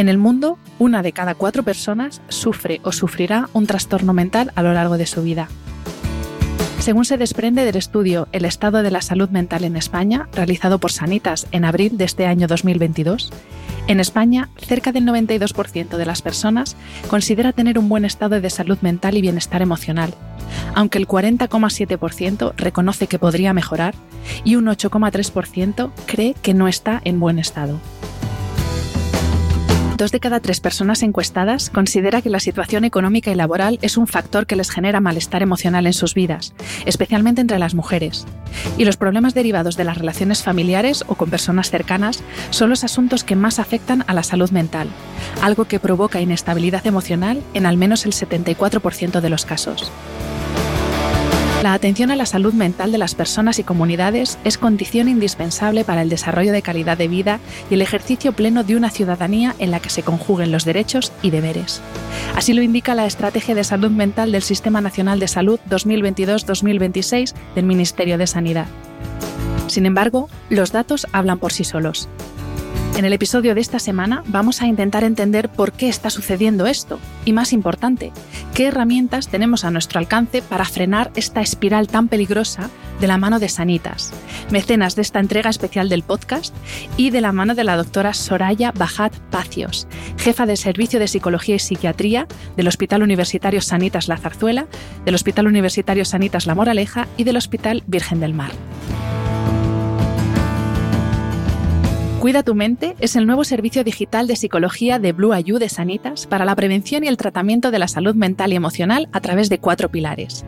En el mundo, una de cada cuatro personas sufre o sufrirá un trastorno mental a lo largo de su vida. Según se desprende del estudio El estado de la salud mental en España, realizado por Sanitas en abril de este año 2022, en España cerca del 92% de las personas considera tener un buen estado de salud mental y bienestar emocional, aunque el 40,7% reconoce que podría mejorar y un 8,3% cree que no está en buen estado dos de cada tres personas encuestadas considera que la situación económica y laboral es un factor que les genera malestar emocional en sus vidas, especialmente entre las mujeres. Y los problemas derivados de las relaciones familiares o con personas cercanas son los asuntos que más afectan a la salud mental, algo que provoca inestabilidad emocional en al menos el 74% de los casos. La atención a la salud mental de las personas y comunidades es condición indispensable para el desarrollo de calidad de vida y el ejercicio pleno de una ciudadanía en la que se conjuguen los derechos y deberes. Así lo indica la Estrategia de Salud Mental del Sistema Nacional de Salud 2022-2026 del Ministerio de Sanidad. Sin embargo, los datos hablan por sí solos. En el episodio de esta semana vamos a intentar entender por qué está sucediendo esto y, más importante, qué herramientas tenemos a nuestro alcance para frenar esta espiral tan peligrosa de la mano de Sanitas, mecenas de esta entrega especial del podcast y de la mano de la doctora Soraya Bajat Pacios, jefa de Servicio de Psicología y Psiquiatría del Hospital Universitario Sanitas La Zarzuela, del Hospital Universitario Sanitas La Moraleja y del Hospital Virgen del Mar. Cuida tu mente es el nuevo servicio digital de psicología de Blue Ayu de Sanitas para la prevención y el tratamiento de la salud mental y emocional a través de cuatro pilares.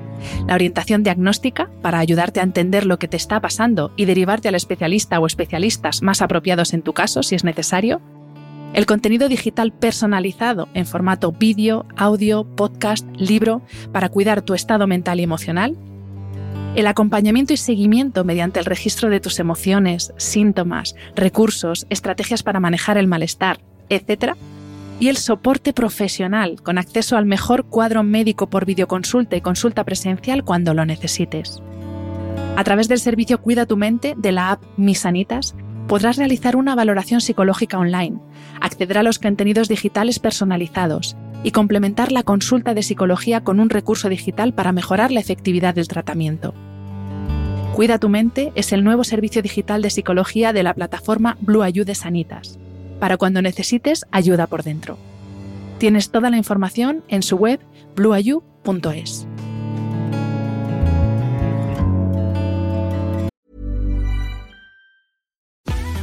La orientación diagnóstica, para ayudarte a entender lo que te está pasando y derivarte al especialista o especialistas más apropiados en tu caso si es necesario. El contenido digital personalizado en formato vídeo, audio, podcast, libro, para cuidar tu estado mental y emocional el acompañamiento y seguimiento mediante el registro de tus emociones, síntomas, recursos, estrategias para manejar el malestar, etc. Y el soporte profesional con acceso al mejor cuadro médico por videoconsulta y consulta presencial cuando lo necesites. A través del servicio Cuida tu mente de la app Misanitas podrás realizar una valoración psicológica online, acceder a los contenidos digitales personalizados y complementar la consulta de psicología con un recurso digital para mejorar la efectividad del tratamiento. Cuida tu mente es el nuevo servicio digital de psicología de la plataforma Blue Ayude Sanitas, para cuando necesites ayuda por dentro. Tienes toda la información en su web blueayu.es.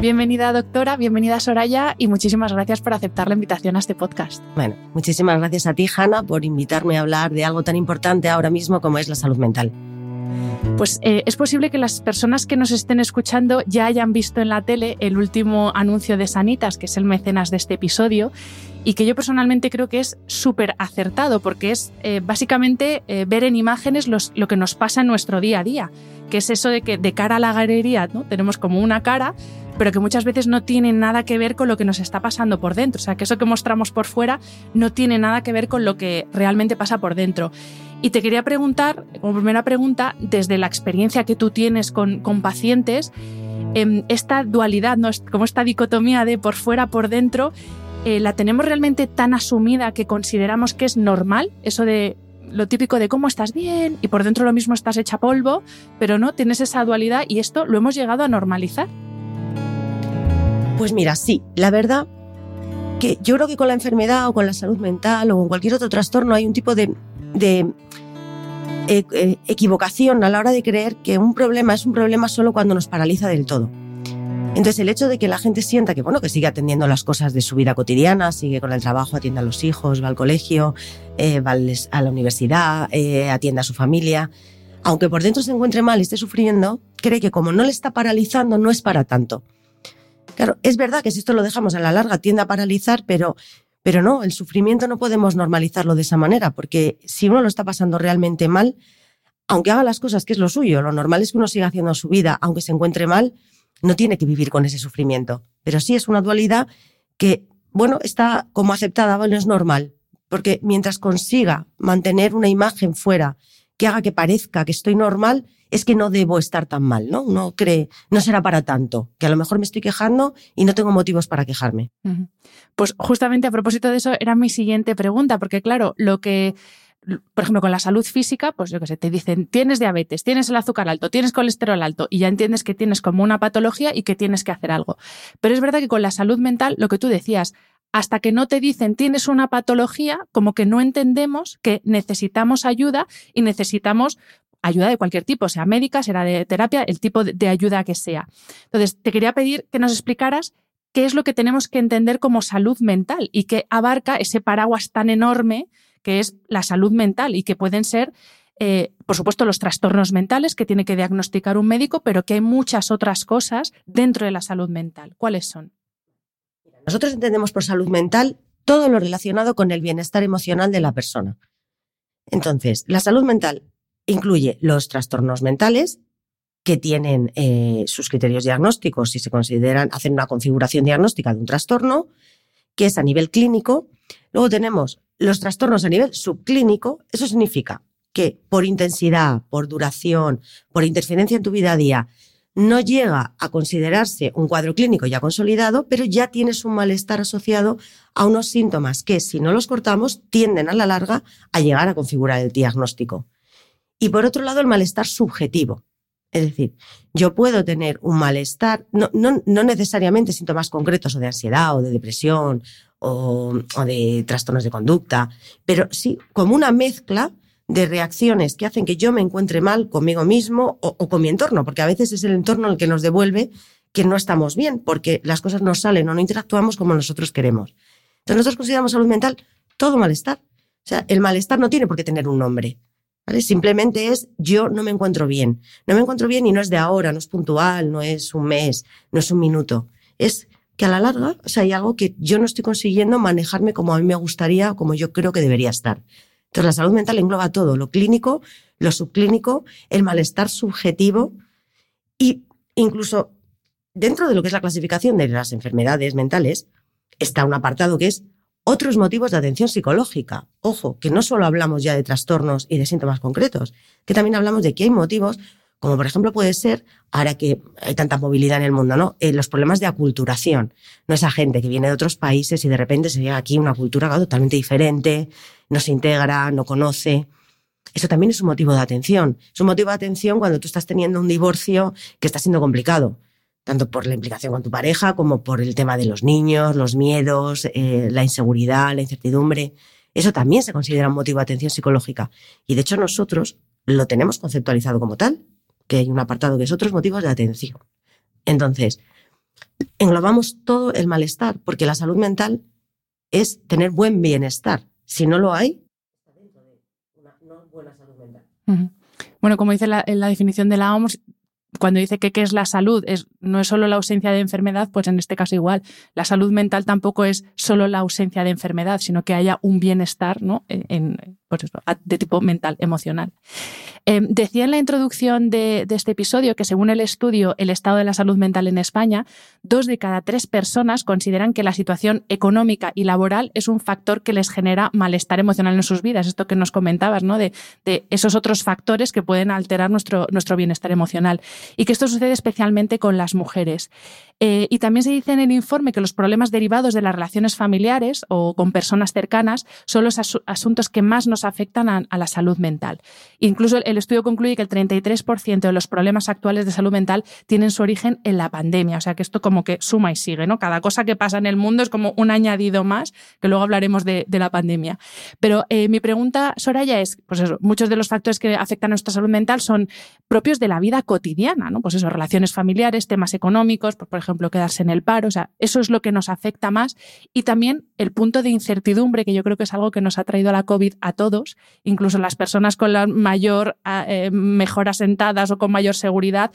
Bienvenida, doctora, bienvenida, Soraya, y muchísimas gracias por aceptar la invitación a este podcast. Bueno, muchísimas gracias a ti, Hanna, por invitarme a hablar de algo tan importante ahora mismo como es la salud mental. Pues eh, es posible que las personas que nos estén escuchando ya hayan visto en la tele el último anuncio de Sanitas, que es el mecenas de este episodio, y que yo personalmente creo que es súper acertado, porque es eh, básicamente eh, ver en imágenes lo que nos pasa en nuestro día a día, que es eso de que de cara a la galería ¿no? tenemos como una cara, pero que muchas veces no tiene nada que ver con lo que nos está pasando por dentro. O sea, que eso que mostramos por fuera no tiene nada que ver con lo que realmente pasa por dentro. Y te quería preguntar, como primera pregunta, desde la experiencia que tú tienes con, con pacientes, em, esta dualidad, ¿no? como esta dicotomía de por fuera, por dentro, eh, ¿la tenemos realmente tan asumida que consideramos que es normal? Eso de lo típico de cómo estás bien y por dentro lo mismo estás hecha polvo, pero no, tienes esa dualidad y esto lo hemos llegado a normalizar. Pues mira, sí, la verdad que yo creo que con la enfermedad o con la salud mental o con cualquier otro trastorno hay un tipo de, eh, eh, equivocación a la hora de creer que un problema es un problema solo cuando nos paraliza del todo. Entonces, el hecho de que la gente sienta que, bueno, que sigue atendiendo las cosas de su vida cotidiana, sigue con el trabajo, atiende a los hijos, va al colegio, eh, va a la universidad, atiende a su familia, aunque por dentro se encuentre mal y esté sufriendo, cree que como no le está paralizando, no es para tanto. Claro, es verdad que si esto lo dejamos a la larga tiende a paralizar, pero, pero no, el sufrimiento no podemos normalizarlo de esa manera, porque si uno lo está pasando realmente mal, aunque haga las cosas que es lo suyo, lo normal es que uno siga haciendo su vida, aunque se encuentre mal, no tiene que vivir con ese sufrimiento. Pero sí es una dualidad que, bueno, está como aceptada, bueno, es normal. Porque mientras consiga mantener una imagen fuera que haga que parezca que estoy normal, es que no debo estar tan mal, ¿no? Uno cree, no será para tanto, que a lo mejor me estoy quejando y no tengo motivos para quejarme. Pues justamente a propósito de eso era mi siguiente pregunta, porque claro, lo que por ejemplo, con la salud física, pues yo qué sé, te dicen, tienes diabetes, tienes el azúcar alto, tienes colesterol alto, y ya entiendes que tienes como una patología y que tienes que hacer algo. Pero es verdad que con la salud mental, lo que tú decías, hasta que no te dicen tienes una patología, como que no entendemos que necesitamos ayuda y necesitamos ayuda de cualquier tipo, sea médica, será de terapia, el tipo de ayuda que sea. Entonces, te quería pedir que nos explicaras qué es lo que tenemos que entender como salud mental y qué abarca ese paraguas tan enorme que es la salud mental y que pueden ser, eh, por supuesto, los trastornos mentales que tiene que diagnosticar un médico, pero que hay muchas otras cosas dentro de la salud mental. ¿Cuáles son? Nosotros entendemos por salud mental todo lo relacionado con el bienestar emocional de la persona. Entonces, la salud mental incluye los trastornos mentales que tienen eh, sus criterios diagnósticos si se consideran hacer una configuración diagnóstica de un trastorno, que es a nivel clínico. Luego tenemos los trastornos a nivel subclínico, eso significa que por intensidad, por duración, por interferencia en tu vida a día, no llega a considerarse un cuadro clínico ya consolidado, pero ya tienes un malestar asociado a unos síntomas que, si no los cortamos, tienden a la larga a llegar a configurar el diagnóstico. Y por otro lado, el malestar subjetivo. Es decir, yo puedo tener un malestar, no, no, no necesariamente síntomas concretos o de ansiedad o de depresión o, de trastornos de conducta, pero sí como una mezcla de reacciones que hacen que yo me encuentre mal conmigo mismo o, con mi entorno, porque a veces es el entorno el que nos devuelve que no estamos bien, porque las cosas no salen o no interactuamos como nosotros queremos. Entonces nosotros consideramos salud mental todo malestar. O sea, el malestar no tiene por qué tener un nombre. ¿vale? Simplemente es yo no me encuentro bien. No me encuentro bien y no es de ahora, no es puntual, no es un mes, no es un minuto. Es que a la larga, o sea, hay algo que yo no estoy consiguiendo manejarme como a mí me gustaría o como yo creo que debería estar. Entonces, la salud mental engloba todo, lo clínico, lo subclínico, el malestar subjetivo y incluso dentro de lo que es la clasificación de las enfermedades mentales está un apartado que es otros motivos de atención psicológica. Ojo, que no solo hablamos ya de trastornos y de síntomas concretos, que también hablamos de que hay motivos como por ejemplo puede ser, ahora que hay tanta movilidad en el mundo, ¿no? Eh, los problemas de aculturación. No esa gente que viene de otros países y de repente se llega aquí una cultura totalmente diferente, no se integra, no conoce. Eso también es un motivo de atención. Es un motivo de atención cuando tú estás teniendo un divorcio que está siendo complicado, tanto por la implicación con tu pareja como por el tema de los niños, los miedos, eh, la inseguridad, la incertidumbre. Eso también se considera un motivo de atención psicológica. Y de hecho nosotros lo tenemos conceptualizado como tal que hay un apartado que es otros motivos de atención. Entonces, englobamos todo el malestar, porque la salud mental es tener buen bienestar. Si no lo hay, una no buena salud mental. Bueno, como dice la, la definición de la OMS, cuando dice que qué es la salud, es, no es solo la ausencia de enfermedad, pues en este caso igual. La salud mental tampoco es solo la ausencia de enfermedad, sino que haya un bienestar ¿no? en, de tipo mental, emocional. Eh, decía en la introducción de, este episodio que según el estudio El estado de la salud mental en España, dos de cada tres personas consideran que la situación económica y laboral es un factor que les genera malestar emocional en sus vidas. Esto que nos comentabas, ¿no? De, esos otros factores que pueden alterar nuestro, nuestro bienestar emocional. Y que esto sucede especialmente con las mujeres. Eh, y también se dice en el informe que los problemas derivados de las relaciones familiares o con personas cercanas son los asuntos que más nos afectan a, la salud mental. Incluso el estudio concluye que el 33% de los problemas actuales de salud mental tienen su origen en la pandemia. O sea que esto como que suma y sigue, ¿no? Cada cosa que pasa en el mundo es como un añadido más, que luego hablaremos de, la pandemia. Pero eh, mi pregunta, Soraya, es, pues muchos de los factores que afectan a nuestra salud mental son propios de la vida cotidiana, ¿no? Pues eso, relaciones familiares, temas económicos, por ejemplo, quedarse en el paro, o sea, eso es lo que nos afecta más. Y también el punto de incertidumbre, que yo creo que es algo que nos ha traído la COVID a todos, incluso las personas con la mayor, eh, mejor asentadas o con mayor seguridad,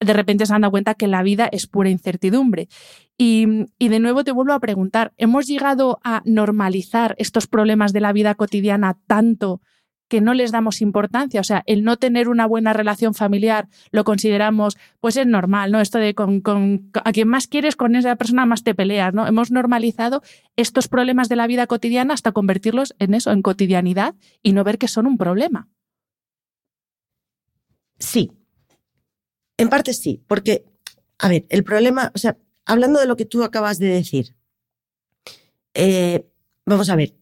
de repente se han dado cuenta que la vida es pura incertidumbre. Y, de nuevo te vuelvo a preguntar, ¿hemos llegado a normalizar estos problemas de la vida cotidiana tanto que no les damos importancia. O sea, el no tener una buena relación familiar lo consideramos, pues es normal, ¿no? Esto de con, a quien más quieres, con esa persona más te peleas, ¿no? Hemos normalizado estos problemas de la vida cotidiana hasta convertirlos en eso, en cotidianidad y no ver que son un problema. Sí. En parte sí, porque, a ver, el problema, o sea, hablando de lo que tú acabas de decir, eh, vamos a ver,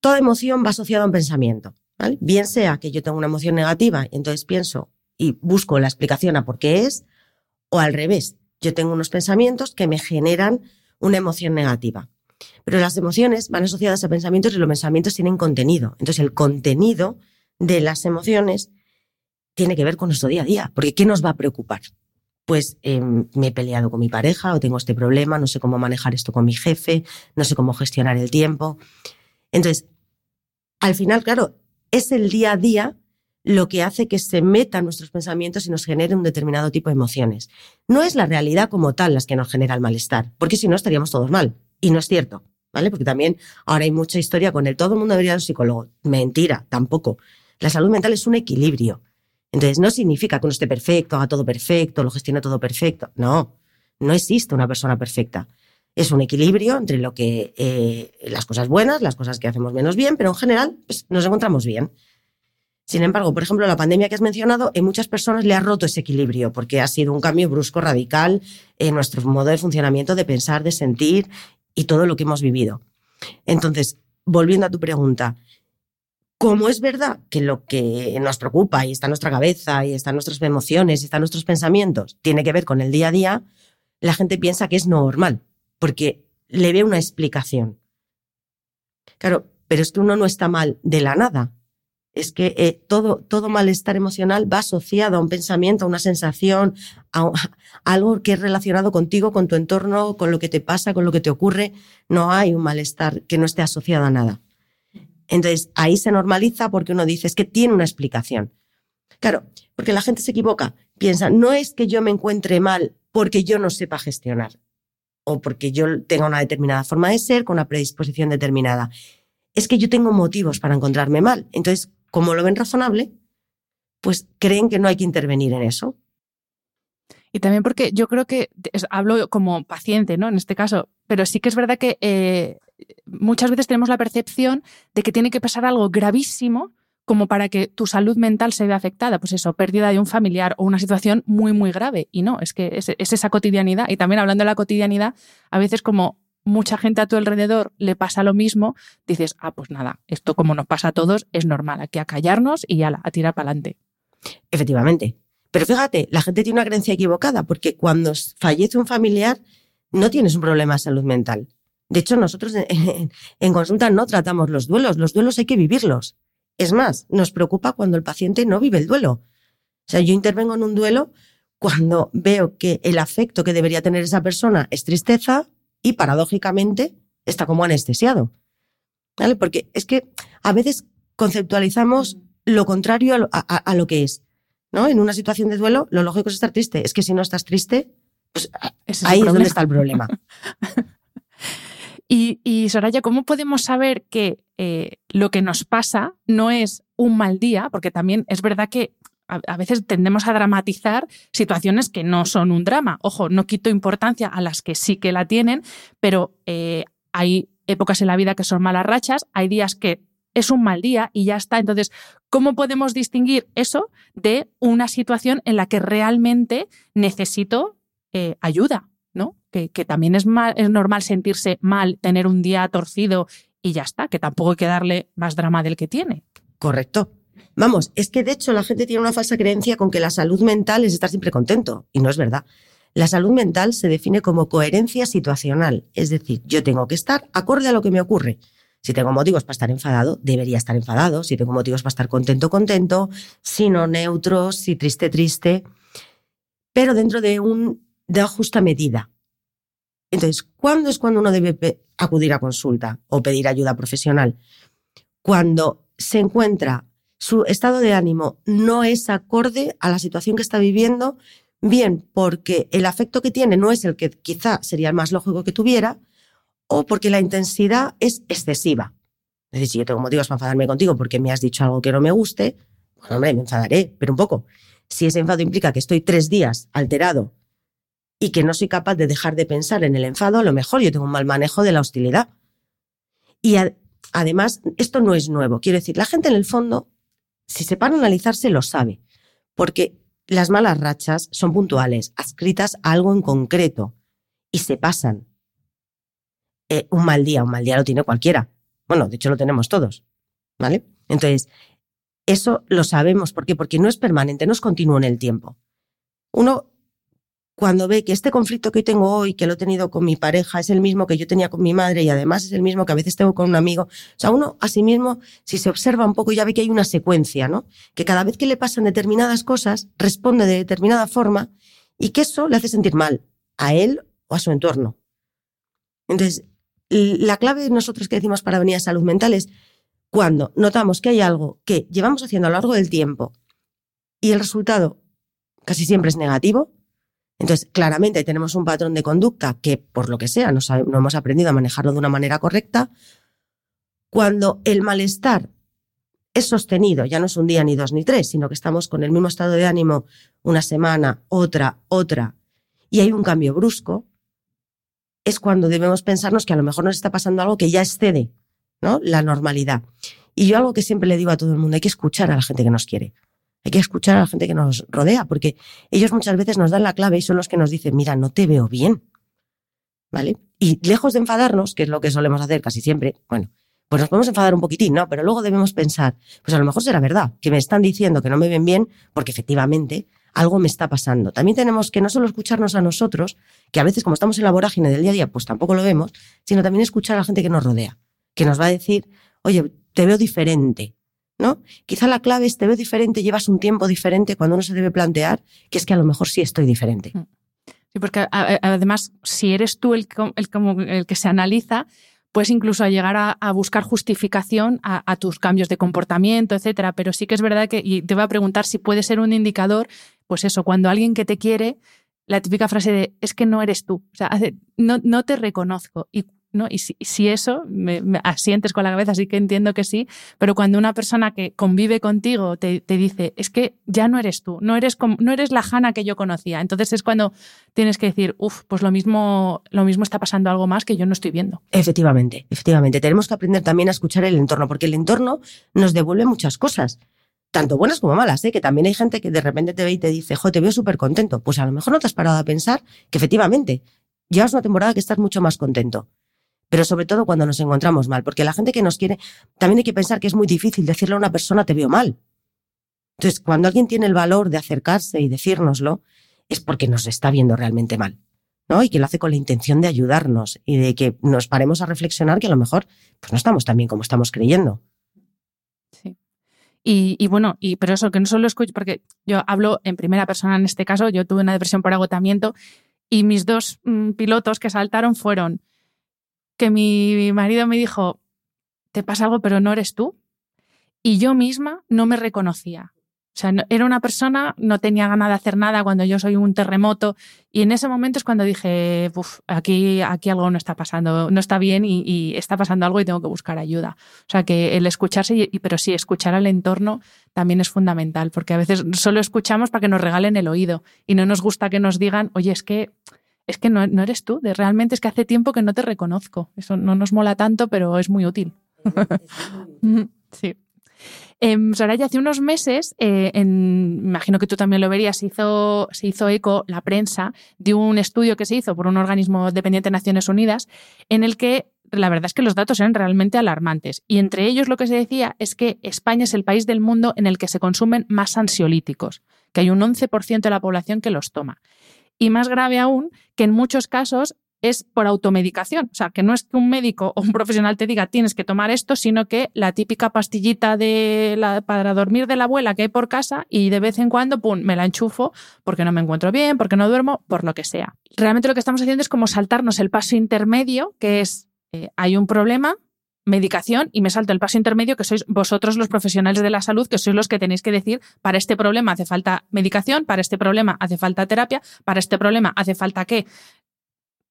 toda emoción va asociada a un pensamiento. Bien sea que yo tengo una emoción negativa y entonces pienso y busco la explicación a por qué es, o al revés, yo tengo unos pensamientos que me generan una emoción negativa. Pero las emociones van asociadas a pensamientos y los pensamientos tienen contenido. Entonces el contenido de las emociones tiene que ver con nuestro día a día, porque ¿qué nos va a preocupar? Pues em, me he peleado con mi pareja o tengo este problema, no sé cómo manejar esto con mi jefe, no sé cómo gestionar el tiempo. Entonces, al final, claro, es el día a día lo que hace que se metan nuestros pensamientos y nos genere un determinado tipo de emociones. No es la realidad como tal las que nos genera el malestar, porque si no estaríamos todos mal. Y no es cierto, ¿vale? Porque también ahora hay mucha historia con el todo el mundo debería ir un psicólogo. Mentira, tampoco. La salud mental es un equilibrio. Entonces, no significa que uno esté perfecto, haga todo perfecto, lo gestione todo perfecto. No, no existe una persona perfecta es un equilibrio entre lo que eh, las cosas buenas, las cosas que hacemos menos bien, pero en general pues, nos encontramos bien. Sin embargo, por ejemplo, la pandemia que has mencionado, en muchas personas le ha roto ese equilibrio, porque ha sido un cambio brusco, radical en nuestro modo de funcionamiento, de pensar, de sentir y todo lo que hemos vivido. Entonces, volviendo a tu pregunta, como es verdad que lo que nos preocupa y está en nuestra cabeza y están nuestras emociones y están nuestros pensamientos tiene que ver con el día a día, la gente piensa que es normal porque le ve una explicación. Claro, pero es que uno no está mal de la nada. Es que eh, todo, todo malestar emocional va asociado a un pensamiento, a una sensación, a, algo que es relacionado contigo, con tu entorno, con lo que te pasa, con lo que te ocurre. No hay un malestar que no esté asociado a nada. Entonces, ahí se normaliza porque uno dice, es que tiene una explicación. Claro, porque la gente se equivoca. Piensa, no es que yo me encuentre mal porque yo no sepa gestionar o porque yo tenga una determinada forma de ser con una predisposición determinada. Es que yo tengo motivos para encontrarme mal. Entonces, como lo ven razonable, pues creen que no hay que intervenir en eso. Y también porque yo creo que hablo como paciente, ¿no? En este caso, pero sí que es verdad que eh, muchas veces tenemos la percepción de que tiene que pasar algo gravísimo como para que tu salud mental se vea afectada, pues eso, pérdida de un familiar o una situación muy, muy grave. Y no, es que es, esa cotidianidad. Y también hablando de la cotidianidad, a veces como mucha gente a tu alrededor le pasa lo mismo, dices, ah, pues nada, esto como nos pasa a todos, es normal, aquí a callarnos y a, a tirar para adelante. Efectivamente. Pero fíjate, la gente tiene una creencia equivocada, porque cuando fallece un familiar, no tienes un problema de salud mental. De hecho, nosotros en consulta no tratamos los duelos, los duelos hay que vivirlos. Es más, nos preocupa cuando el paciente no vive el duelo. O sea, yo intervengo en un duelo cuando veo que el afecto que debería tener esa persona es tristeza y paradójicamente está como anestesiado. ¿Vale? Porque es que a veces conceptualizamos lo contrario a lo, que es. ¿no? En una situación de duelo, lo lógico es estar triste. Es que si no estás triste, pues ahí es donde está el problema. Y, Soraya, ¿cómo podemos saber que eh, lo que nos pasa no es un mal día? Porque también es verdad que a, veces tendemos a dramatizar situaciones que no son un drama. Ojo, no quito importancia a las que sí que la tienen, pero eh, hay épocas en la vida que son malas rachas, hay días que es un mal día y ya está. Entonces, ¿cómo podemos distinguir eso de una situación en la que realmente necesito eh, ayuda? Que, también es, es normal sentirse mal, tener un día torcido y ya está, que tampoco hay que darle más drama del que tiene. Correcto. Vamos, es que de hecho la gente tiene una falsa creencia con que la salud mental es estar siempre contento, y no es verdad. La salud mental se define como coherencia situacional, es decir, yo tengo que estar acorde a lo que me ocurre. Si tengo motivos para estar enfadado, debería estar enfadado. Si tengo motivos para estar contento, contento. Si no, neutro. Si triste, triste. Pero dentro de un de justa medida. Entonces, ¿cuándo es cuando uno debe acudir a consulta o pedir ayuda profesional? Cuando se encuentra su estado de ánimo no es acorde a la situación que está viviendo, bien porque el afecto que tiene no es el que quizá sería el más lógico que tuviera, o porque la intensidad es excesiva. Es decir, si yo tengo motivos para enfadarme contigo porque me has dicho algo que no me guste, bueno, hombre, me enfadaré, pero un poco. Si ese enfado implica que estoy tres días alterado y que no soy capaz de dejar de pensar en el enfado, a lo mejor yo tengo un mal manejo de la hostilidad. Y además, esto no es nuevo. Quiero decir, la gente en el fondo si se para a analizarse, lo sabe, porque las malas rachas son puntuales, adscritas a algo en concreto y se pasan. Eh, un mal día, un mal día lo tiene cualquiera. Bueno, de hecho lo tenemos todos, ¿vale? Entonces, eso lo sabemos. ¿Por qué? Porque no es permanente, no es continuo en el tiempo. Uno cuando ve que este conflicto que tengo hoy, que lo he tenido con mi pareja, es el mismo que yo tenía con mi madre y además es el mismo que a veces tengo con un amigo. O sea, uno a sí mismo, si se observa un poco, ya ve que hay una secuencia, ¿no? Que cada vez que le pasan determinadas cosas, responde de determinada forma y que eso le hace sentir mal a él o a su entorno. Entonces, la clave de nosotros que decimos para venir a salud mental es cuando notamos que hay algo que llevamos haciendo a lo largo del tiempo y el resultado casi siempre es negativo, entonces, claramente tenemos un patrón de conducta que, por lo que sea, no, hemos aprendido a manejarlo de una manera correcta. Cuando el malestar es sostenido, ya no es un día, ni dos, ni tres, sino que estamos con el mismo estado de ánimo una semana, otra, otra, y hay un cambio brusco, es cuando debemos pensarnos que a lo mejor nos está pasando algo que ya excede la normalidad. Y yo algo que siempre le digo a todo el mundo, hay que escuchar a la gente que nos quiere. Hay que escuchar a la gente que nos rodea, porque ellos muchas veces nos dan la clave y son los que nos dicen, mira, no te veo bien. ¿Vale? Y lejos de enfadarnos, que es lo que solemos hacer casi siempre, bueno, pues nos podemos enfadar un poquitín, ¿no? Pero luego debemos pensar, pues a lo mejor será verdad, que me están diciendo que no me ven bien, porque efectivamente algo me está pasando. También tenemos que no solo escucharnos a nosotros, que a veces como estamos en la vorágine del día a día, pues tampoco lo vemos, sino también escuchar a la gente que nos rodea, que nos va a decir, oye, te veo diferente, ¿no? Quizá la clave es te veo diferente, llevas un tiempo diferente cuando uno se debe plantear que es que a lo mejor sí estoy diferente. Mm. Sí, porque además, si eres tú el, el, que se analiza, puedes incluso llegar a, buscar justificación a, tus cambios de comportamiento, etcétera. Pero sí que es verdad que, y te voy a preguntar si puede ser un indicador, pues eso, cuando alguien que te quiere, la típica frase de es que no eres tú, o sea, no, no te reconozco. ¿No? Y si, eso, me, asientes con la cabeza, sí que entiendo que sí, pero cuando una persona que convive contigo te, dice, es que ya no eres tú, no eres, no eres la Jana que yo conocía, entonces es cuando tienes que decir, uff, pues lo mismo, lo mismo está pasando algo más que yo no estoy viendo. Efectivamente, efectivamente. Tenemos que aprender también a escuchar el entorno, porque el entorno nos devuelve muchas cosas tanto buenas como malas, ¿eh? que también hay gente que de repente te ve y te dice, jo, te veo súper contento. Pues a lo mejor no te has parado a pensar que efectivamente llevas una temporada que estás mucho más contento pero sobre todo cuando nos encontramos mal, porque la gente que nos quiere, también hay que pensar que es muy difícil decirle a una persona te veo mal. Entonces, cuando alguien tiene el valor de acercarse y decírnoslo, es porque nos está viendo realmente mal, ¿no? Y que lo hace con la intención de ayudarnos y de que nos paremos a reflexionar que a lo mejor pues no estamos tan bien como estamos creyendo. Sí. Y, bueno, y pero eso que no solo escucho, porque yo hablo en primera persona en este caso, yo tuve una depresión por agotamiento y mis dos mm, pilotos que saltaron fueron que mi marido me dijo, te pasa algo pero no eres tú. Y yo misma no me reconocía. O sea, era una persona, no tenía ganas de hacer nada cuando yo soy un terremoto. Y en ese momento es cuando dije, aquí, aquí algo no está pasando, no está bien y, está pasando algo y tengo que buscar ayuda. O sea, que el escucharse, y, pero sí, escuchar al entorno también es fundamental, porque a veces solo escuchamos para que nos regalen el oído y no nos gusta que nos digan, oye, es que es que no, eres tú, de realmente es que hace tiempo que no te reconozco. Eso no nos mola tanto, pero es muy útil. sí. Eh, Soraya, hace unos meses, eh, imagino que tú también lo verías, se hizo, se hizo eco la prensa de un estudio que se hizo por un organismo dependiente de Naciones Unidas en el que la verdad es que los datos eran realmente alarmantes. Y entre ellos lo que se decía es que España es el país del mundo en el que se consumen más ansiolíticos, que hay un 11% de la población que los toma. Y más grave aún, que en muchos casos es por automedicación. O sea, que no es que un médico o un profesional te diga tienes que tomar esto, sino que la típica pastillita de la, para dormir de la abuela que hay por casa y de vez en cuando, pum, me la enchufo porque no me encuentro bien, porque no duermo, por lo que sea. Realmente lo que estamos haciendo es como saltarnos el paso intermedio, que es eh, hay un problema, medicación y me salto el paso intermedio que sois vosotros los profesionales de la salud, que sois los que tenéis que decir, para este problema hace falta medicación, para este problema hace falta terapia, para este problema hace falta que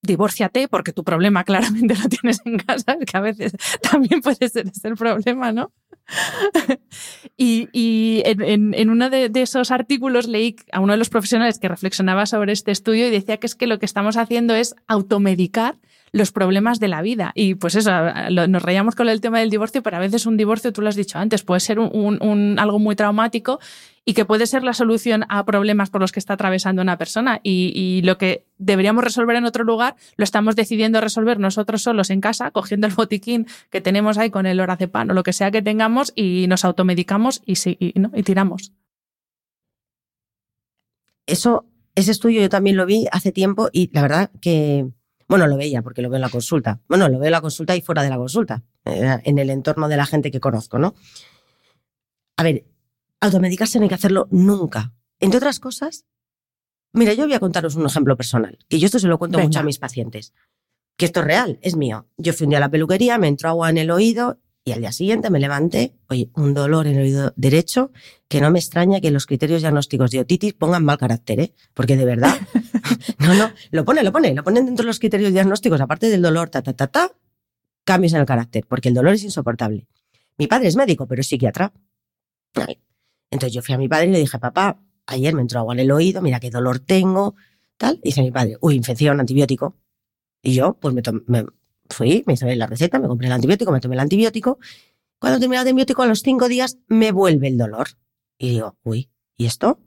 divórciate porque tu problema claramente lo tienes en casa, que a veces también puede ser ese el problema, ¿no? y, en, uno de, esos artículos leí a uno de los profesionales que reflexionaba sobre este estudio y decía que es que lo que estamos haciendo es automedicar los problemas de la vida. Y pues eso, nos reíamos con el tema del divorcio, pero a veces un divorcio, tú lo has dicho antes, puede ser un, algo muy traumático y que puede ser la solución a problemas por los que está atravesando una persona. Y, lo que deberíamos resolver en otro lugar, lo estamos decidiendo resolver nosotros solos en casa, cogiendo el botiquín que tenemos ahí con el oracepan o lo que sea que tengamos y nos automedicamos y, y tiramos. Eso, ese estudio yo también lo vi hace tiempo y la verdad que bueno, lo veía porque lo veo en la consulta. Bueno, lo veo en la consulta y fuera de la consulta, eh, en el entorno de la gente que conozco, ¿no? A ver, automedicarse no hay que hacerlo nunca. Entre otras cosas, mira, yo voy a contaros un ejemplo personal, que yo esto se lo cuento mucho a mis pacientes, que esto es real, es mío. Yo fui un día a la peluquería, me entró agua en el oído y al día siguiente me levanté, oye, un dolor en el oído derecho, que no me extraña que los criterios diagnósticos de otitis pongan mal carácter, ¿eh? Porque de verdad, no, no, lo pone, lo pone, lo ponen dentro de los criterios diagnósticos, aparte del dolor, ta, ta, ta, ta, cambios en el carácter, porque el dolor es insoportable. Mi padre es médico, pero es psiquiatra. Entonces yo fui a mi padre y le dije, papá, ayer me entró agua en el oído, mira qué dolor tengo, tal. Y dice mi padre, uy, infección, antibiótico. Y yo, pues me, me fui, me hizo la receta, me compré el antibiótico, me tomé el antibiótico. Cuando terminé el antibiótico, a los cinco días me vuelve el dolor. Y digo, uy, ¿y esto?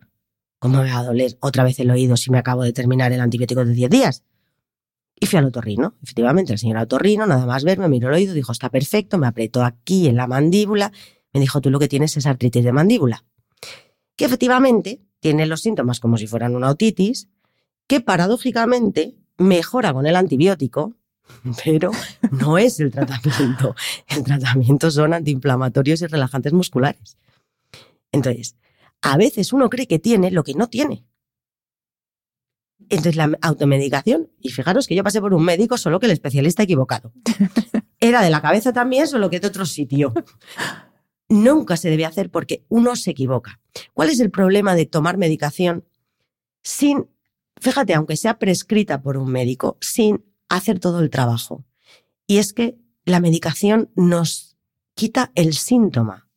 ¿Cómo me va a doler otra vez el oído si me acabo de terminar el antibiótico de 10 días? Y fui al otorrino. Efectivamente, el señor otorrino, nada más ver, me miró el oído, dijo, está perfecto, me apretó aquí en la mandíbula. Me dijo, tú lo que tienes es artritis de mandíbula. Que efectivamente tiene los síntomas como si fueran una otitis, que paradójicamente mejora con el antibiótico, pero no es el tratamiento. El tratamiento son antiinflamatorios y relajantes musculares. Entonces, a veces uno cree que tiene lo que no tiene. Entonces, la automedicación, y fijaros que yo pasé por un médico, solo que el especialista equivocado. Era de la cabeza también, solo que de otro sitio. Nunca se debe hacer porque uno se equivoca. ¿Cuál es el problema de tomar medicación sin, fíjate, aunque sea prescrita por un médico, sin hacer todo el trabajo. Y es que la medicación nos quita el síntoma,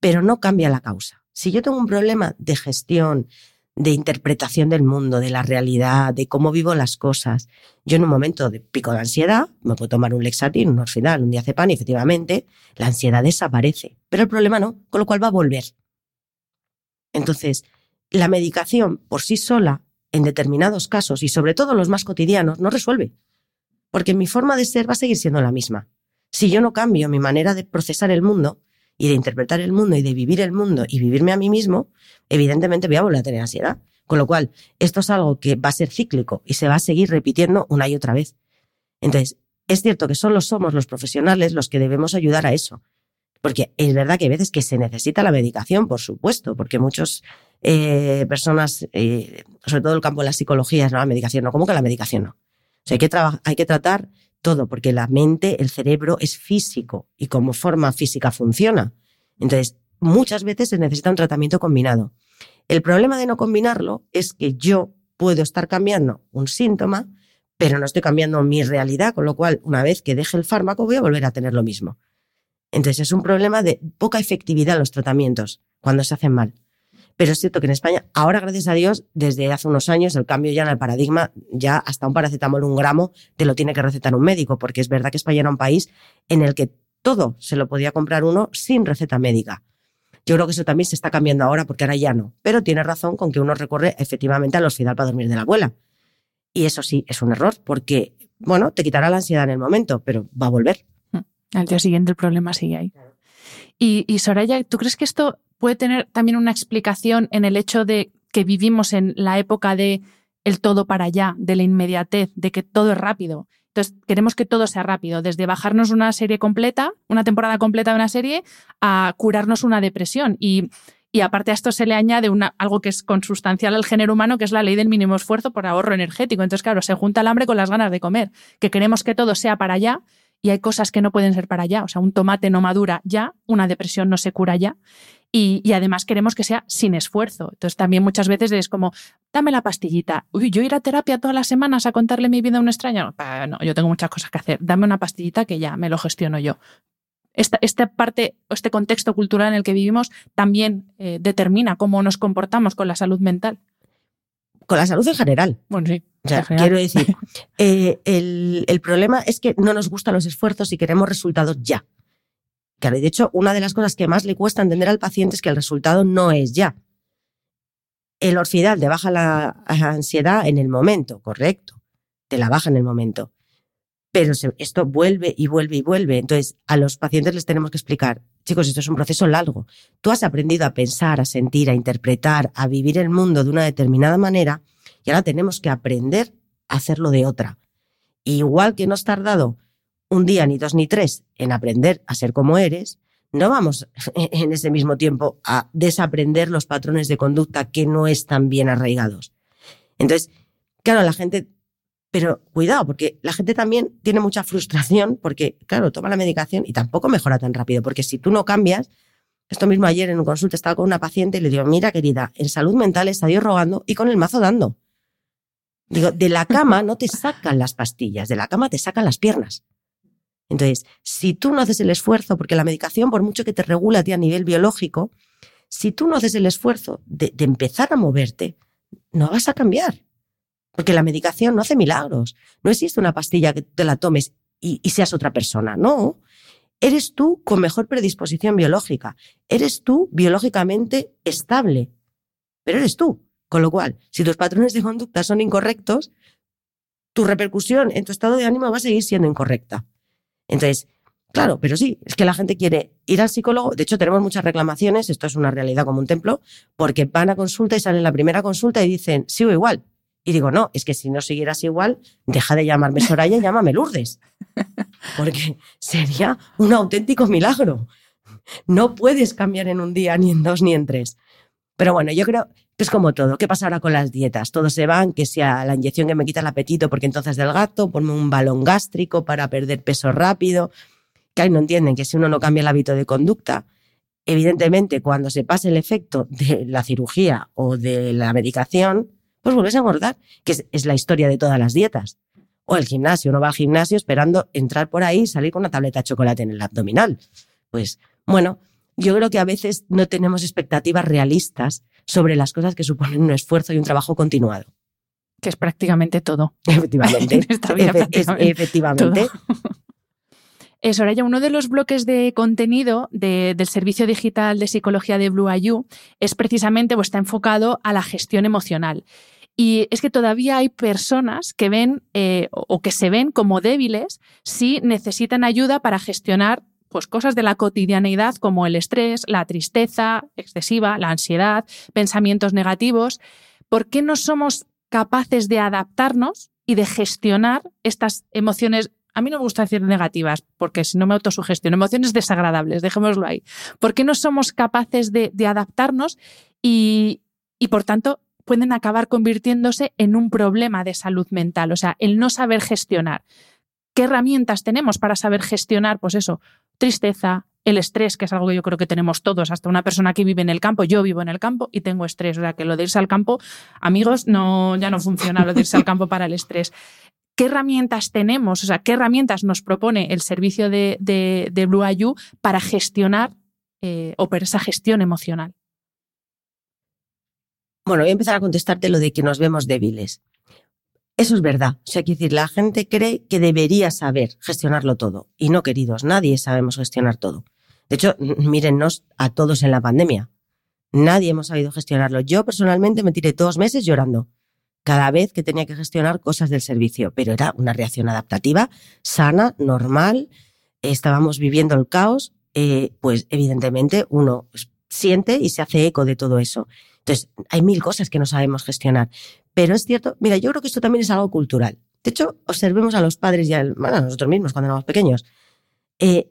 pero no cambia la causa. Si yo tengo un problema de gestión, de interpretación del mundo, de la realidad, de cómo vivo las cosas. Yo en un momento de pico de ansiedad me puedo tomar un Lexatin, un Orfidal, un Diazepam y efectivamente la ansiedad desaparece. Pero el problema no, con lo cual va a volver. Entonces, la medicación por sí sola, en determinados casos y sobre todo los más cotidianos, no resuelve porque mi forma de ser va a seguir siendo la misma. Si yo no cambio mi manera de procesar el mundo y de interpretar el mundo y de vivir el mundo y vivirme a mí mismo, evidentemente voy a volver a tener ansiedad. Con lo cual, esto es algo que va a ser cíclico y se va a seguir repitiendo una y otra vez. Entonces, es cierto que solo somos los profesionales los que debemos ayudar a eso. Porque es verdad que hay veces que se necesita la medicación, por supuesto, porque muchas eh, personas, eh, sobre todo el campo de la psicología, es no, la medicación no, ¿cómo que la medicación no? Hay que, hay que tratar todo, porque la mente, el cerebro es físico y como forma física funciona. Entonces, muchas veces se necesita un tratamiento combinado. El problema de no combinarlo es que yo puedo estar cambiando un síntoma, pero no estoy cambiando mi realidad, con lo cual, una vez que deje el fármaco, voy a volver a tener lo mismo. Entonces, es un problema de poca efectividad los tratamientos cuando se hacen mal. Pero es cierto que en España, ahora gracias a Dios, desde hace unos años, el cambio ya en el paradigma, ya hasta un paracetamol, un gramo, te lo tiene que recetar un médico, porque es verdad que España era un país en el que todo se lo podía comprar uno sin receta médica. Yo creo que eso también se está cambiando ahora porque ahora ya no. Pero tiene razón con que uno recorre efectivamente al hospital para dormir de la abuela. Y eso sí, es un error porque bueno, te quitará la ansiedad en el momento, pero va a volver. Al día siguiente el problema sigue ahí. Y, y Soraya, ¿tú crees que esto puede tener también una explicación en el hecho de que vivimos en la época de el todo para allá, de la inmediatez, de que todo es rápido? Entonces, queremos que todo sea rápido, desde bajarnos una serie completa, una temporada completa de una serie, a curarnos una depresión. Y, y aparte a esto se le añade una, algo que es consustancial al género humano, que es la ley del mínimo esfuerzo por ahorro energético. Entonces, claro, se junta el hambre con las ganas de comer, que queremos que todo sea para allá y hay cosas que no pueden ser para allá. O sea, un tomate no madura ya, una depresión no se cura ya. Y, además queremos que sea sin esfuerzo. Entonces también muchas veces es como, dame la pastillita. Uy, yo ir a terapia todas las semanas a contarle mi vida a un extraño. No, yo tengo muchas cosas que hacer. Dame una pastillita que ya me lo gestiono yo. Esta, esta parte, este contexto cultural en el que vivimos también eh, determina cómo nos comportamos con la salud mental. Con la salud en general. Bueno, sí. quiero decir, eh, el, el problema es que no nos gustan los esfuerzos y queremos resultados ya. Claro, y de hecho, una de las cosas que más le cuesta entender al paciente es que el resultado no es ya. El orfidal te baja la ansiedad en el momento, correcto. Te la baja en el momento. Pero esto vuelve y vuelve y vuelve. Entonces, a los pacientes les tenemos que explicar, chicos, esto es un proceso largo. Tú has aprendido a pensar, a sentir, a interpretar, a vivir el mundo de una determinada manera y ahora tenemos que aprender a hacerlo de otra. Igual que no has tardado un día, ni dos, ni tres en aprender a ser como eres, no vamos en ese mismo tiempo a desaprender los patrones de conducta que no están bien arraigados. Entonces, claro, la gente, pero cuidado, porque la gente también tiene mucha frustración porque, claro, toma la medicación y tampoco mejora tan rápido, porque si tú no cambias, esto mismo ayer en un consulta estaba con una paciente y le digo, mira querida, en salud mental está Dios rogando y con el mazo dando. Digo, de la cama no te sacan las pastillas, de la cama te sacan las piernas. Entonces, si tú no haces el esfuerzo, porque la medicación, por mucho que te regula a ti a nivel biológico, si tú no haces el esfuerzo de, empezar a moverte, no vas a cambiar. Porque la medicación no hace milagros. No existe una pastilla que te la tomes y, y seas otra persona. No. Eres tú con mejor predisposición biológica. Eres tú biológicamente estable. Pero eres tú. Con lo cual, si tus patrones de conducta son incorrectos, tu repercusión en tu estado de ánimo va a seguir siendo incorrecta. Entonces, claro, pero sí, es que la gente quiere ir al psicólogo. De hecho, tenemos muchas reclamaciones, esto es una realidad como un templo, porque van a consulta y salen la primera consulta y dicen, sigo igual. Y digo, no, es que si no siguieras igual, deja de llamarme Soraya y llámame Lourdes. Porque sería un auténtico milagro. No puedes cambiar en un día, ni en dos, ni en tres. Pero bueno, yo creo que es como todo. ¿Qué pasa ahora con las dietas? Todos se van, que sea la inyección que me quita el apetito porque entonces del gato, ponme un balón gástrico para perder peso rápido. Que ahí no entienden que si uno no cambia el hábito de conducta, evidentemente cuando se pase el efecto de la cirugía o de la medicación, pues vuelves a engordar, que es, es la historia de todas las dietas. O el gimnasio, uno va al gimnasio esperando entrar por ahí y salir con una tableta de chocolate en el abdominal. Pues bueno, yo creo que a veces no tenemos expectativas realistas sobre las cosas que suponen un esfuerzo y un trabajo continuado. Que es prácticamente todo. Efectivamente. efectivamente. Eh, Soraya, uno de los bloques de contenido del servicio digital de psicología de Blue IU es precisamente o está enfocado a la gestión emocional. Y es que todavía hay personas que ven eh, o que se ven como débiles si necesitan ayuda para gestionar pues cosas de la cotidianeidad como el estrés, la tristeza excesiva, la ansiedad, pensamientos negativos. ¿Por qué no somos capaces de adaptarnos y de gestionar estas emociones? A mí no me gusta decir negativas, porque si no me autosugestiono, emociones desagradables, dejémoslo ahí. ¿Por qué no somos capaces de, adaptarnos y, y, por tanto, pueden acabar convirtiéndose en un problema de salud mental? O sea, el no saber gestionar. ¿Qué herramientas tenemos para saber gestionar, pues eso, tristeza, el estrés, que es algo que yo creo que tenemos todos, hasta una persona que vive en el campo, yo vivo en el campo y tengo estrés, o sea que lo de irse al campo, amigos, no, ya no funciona lo de irse al campo para el estrés. ¿Qué herramientas tenemos? O sea, ¿qué herramientas nos propone el servicio de, de, Blue IU para gestionar eh, o para esa gestión emocional? Bueno, voy a empezar a contestarte lo de que nos vemos débiles. Eso es verdad. O sea, quiero decir, la gente cree que debería saber gestionarlo todo. Y no, queridos, nadie sabemos gestionar todo. De hecho, mírennos a todos en la pandemia. Nadie hemos sabido gestionarlo. Yo personalmente me tiré dos meses llorando. cada vez que tenía que gestionar cosas del servicio, pero era una reacción adaptativa, sana, normal, estábamos viviendo el caos, eh, pues evidentemente uno siente y se hace eco de todo eso. Entonces, hay mil cosas que no sabemos gestionar. Pero es cierto, mira, yo creo que esto también es algo cultural. De hecho, observemos a los padres y a, nosotros mismos cuando éramos pequeños. Eh,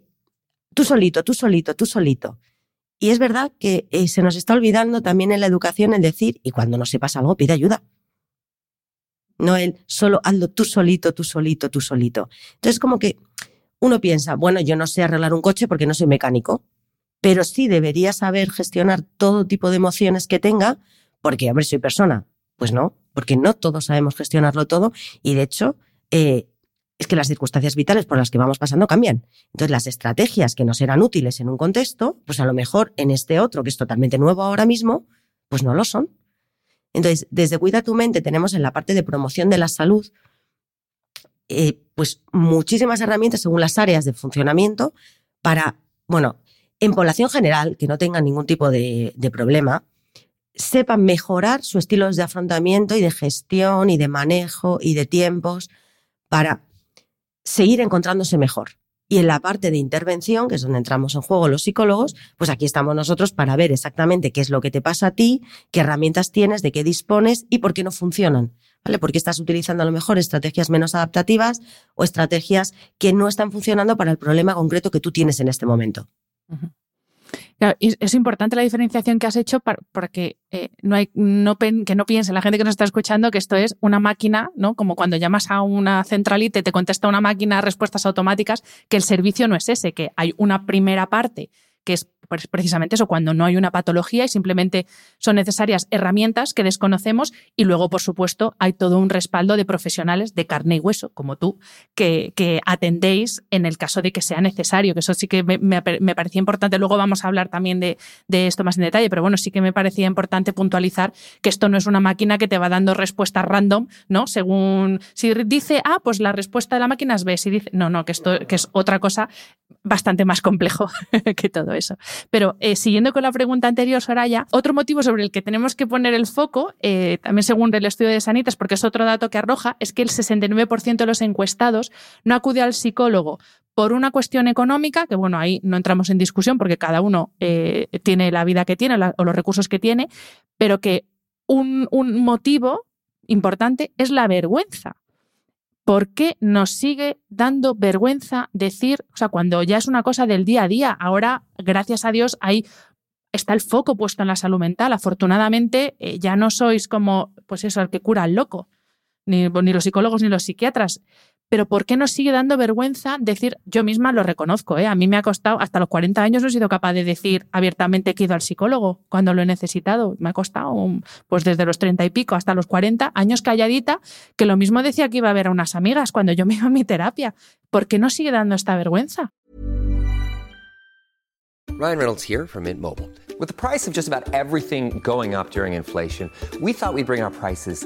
tú solito, tú solito, tú solito. Y es verdad que eh, se nos está olvidando también en la educación el decir, y cuando no sepas algo, pide ayuda. No el solo hazlo tú solito, tú solito, tú solito. Entonces, como que uno piensa, bueno, yo no sé arreglar un coche porque no soy mecánico, pero sí debería saber gestionar todo tipo de emociones que tenga, porque, a ver, soy persona. Pues no, porque no todos sabemos gestionarlo todo y de hecho eh, es que las circunstancias vitales por las que vamos pasando cambian. Entonces las estrategias que nos eran útiles en un contexto, pues a lo mejor en este otro, que es totalmente nuevo ahora mismo, pues no lo son. Entonces, desde Cuida tu mente tenemos en la parte de promoción de la salud, eh, pues muchísimas herramientas según las áreas de funcionamiento para, bueno, en población general, que no tenga ningún tipo de, de problema, sepan mejorar su estilo de afrontamiento y de gestión y de manejo y de tiempos para seguir encontrándose mejor. Y en la parte de intervención, que es donde entramos en juego los psicólogos, pues aquí estamos nosotros para ver exactamente qué es lo que te pasa a ti, qué herramientas tienes, de qué dispones y por qué no funcionan. ¿Vale? Porque estás utilizando a lo mejor estrategias menos adaptativas o estrategias que no están funcionando para el problema concreto que tú tienes en este momento es importante la diferenciación que has hecho para, que eh, no que no piense la gente que nos está escuchando que esto es una máquina, ¿no? Como cuando llamas a una centralita y te contesta una máquina respuestas automáticas, que el servicio no es ese, que hay una primera parte que es precisamente eso, cuando no hay una patología y simplemente son necesarias herramientas que desconocemos y luego, por supuesto, hay todo un respaldo de profesionales de carne y hueso, como tú, que, atendéis en el caso de que sea necesario, que eso sí que me, me, parecía importante. Luego vamos a hablar también de, de, esto más en detalle, pero bueno, sí que me parecía importante puntualizar que esto no es una máquina que te va dando respuestas random, ¿no? Según, si dice A, pues la respuesta de la máquina es B, si dice, no, no, que esto que es otra cosa bastante más complejo que todo eso. Pero eh, siguiendo con la pregunta anterior, Soraya, otro motivo sobre el que tenemos que poner el foco, eh, también según el estudio de Sanitas, porque es otro dato que arroja, es que el 69% de los encuestados no acude al psicólogo por una cuestión económica, que bueno, ahí no entramos en discusión porque cada uno eh, tiene la vida que tiene o los recursos que tiene, pero que un, un motivo importante es la vergüenza. ¿Por qué nos sigue dando vergüenza decir, o sea, cuando ya es una cosa del día a día? Ahora, gracias a Dios, ahí está el foco puesto en la salud mental. Afortunadamente, eh, ya no sois como, pues eso, el que cura al loco, ni los psicólogos ni los psiquiatras pero ¿por qué nos sigue dando vergüenza decir, yo misma lo reconozco, ¿eh? a mí me ha costado, hasta los 40 años no he sido capaz de decir abiertamente que he ido al psicólogo cuando lo he necesitado, me ha costado pues desde los 30 y pico hasta los 40 años calladita, que lo mismo decía que iba a ver a unas amigas cuando yo me iba a mi terapia, ¿por qué nos sigue dando esta vergüenza? Ryan Reynolds here from Mint Mobile. With the price of just about everything going up during inflation, we thought we'd bring our prices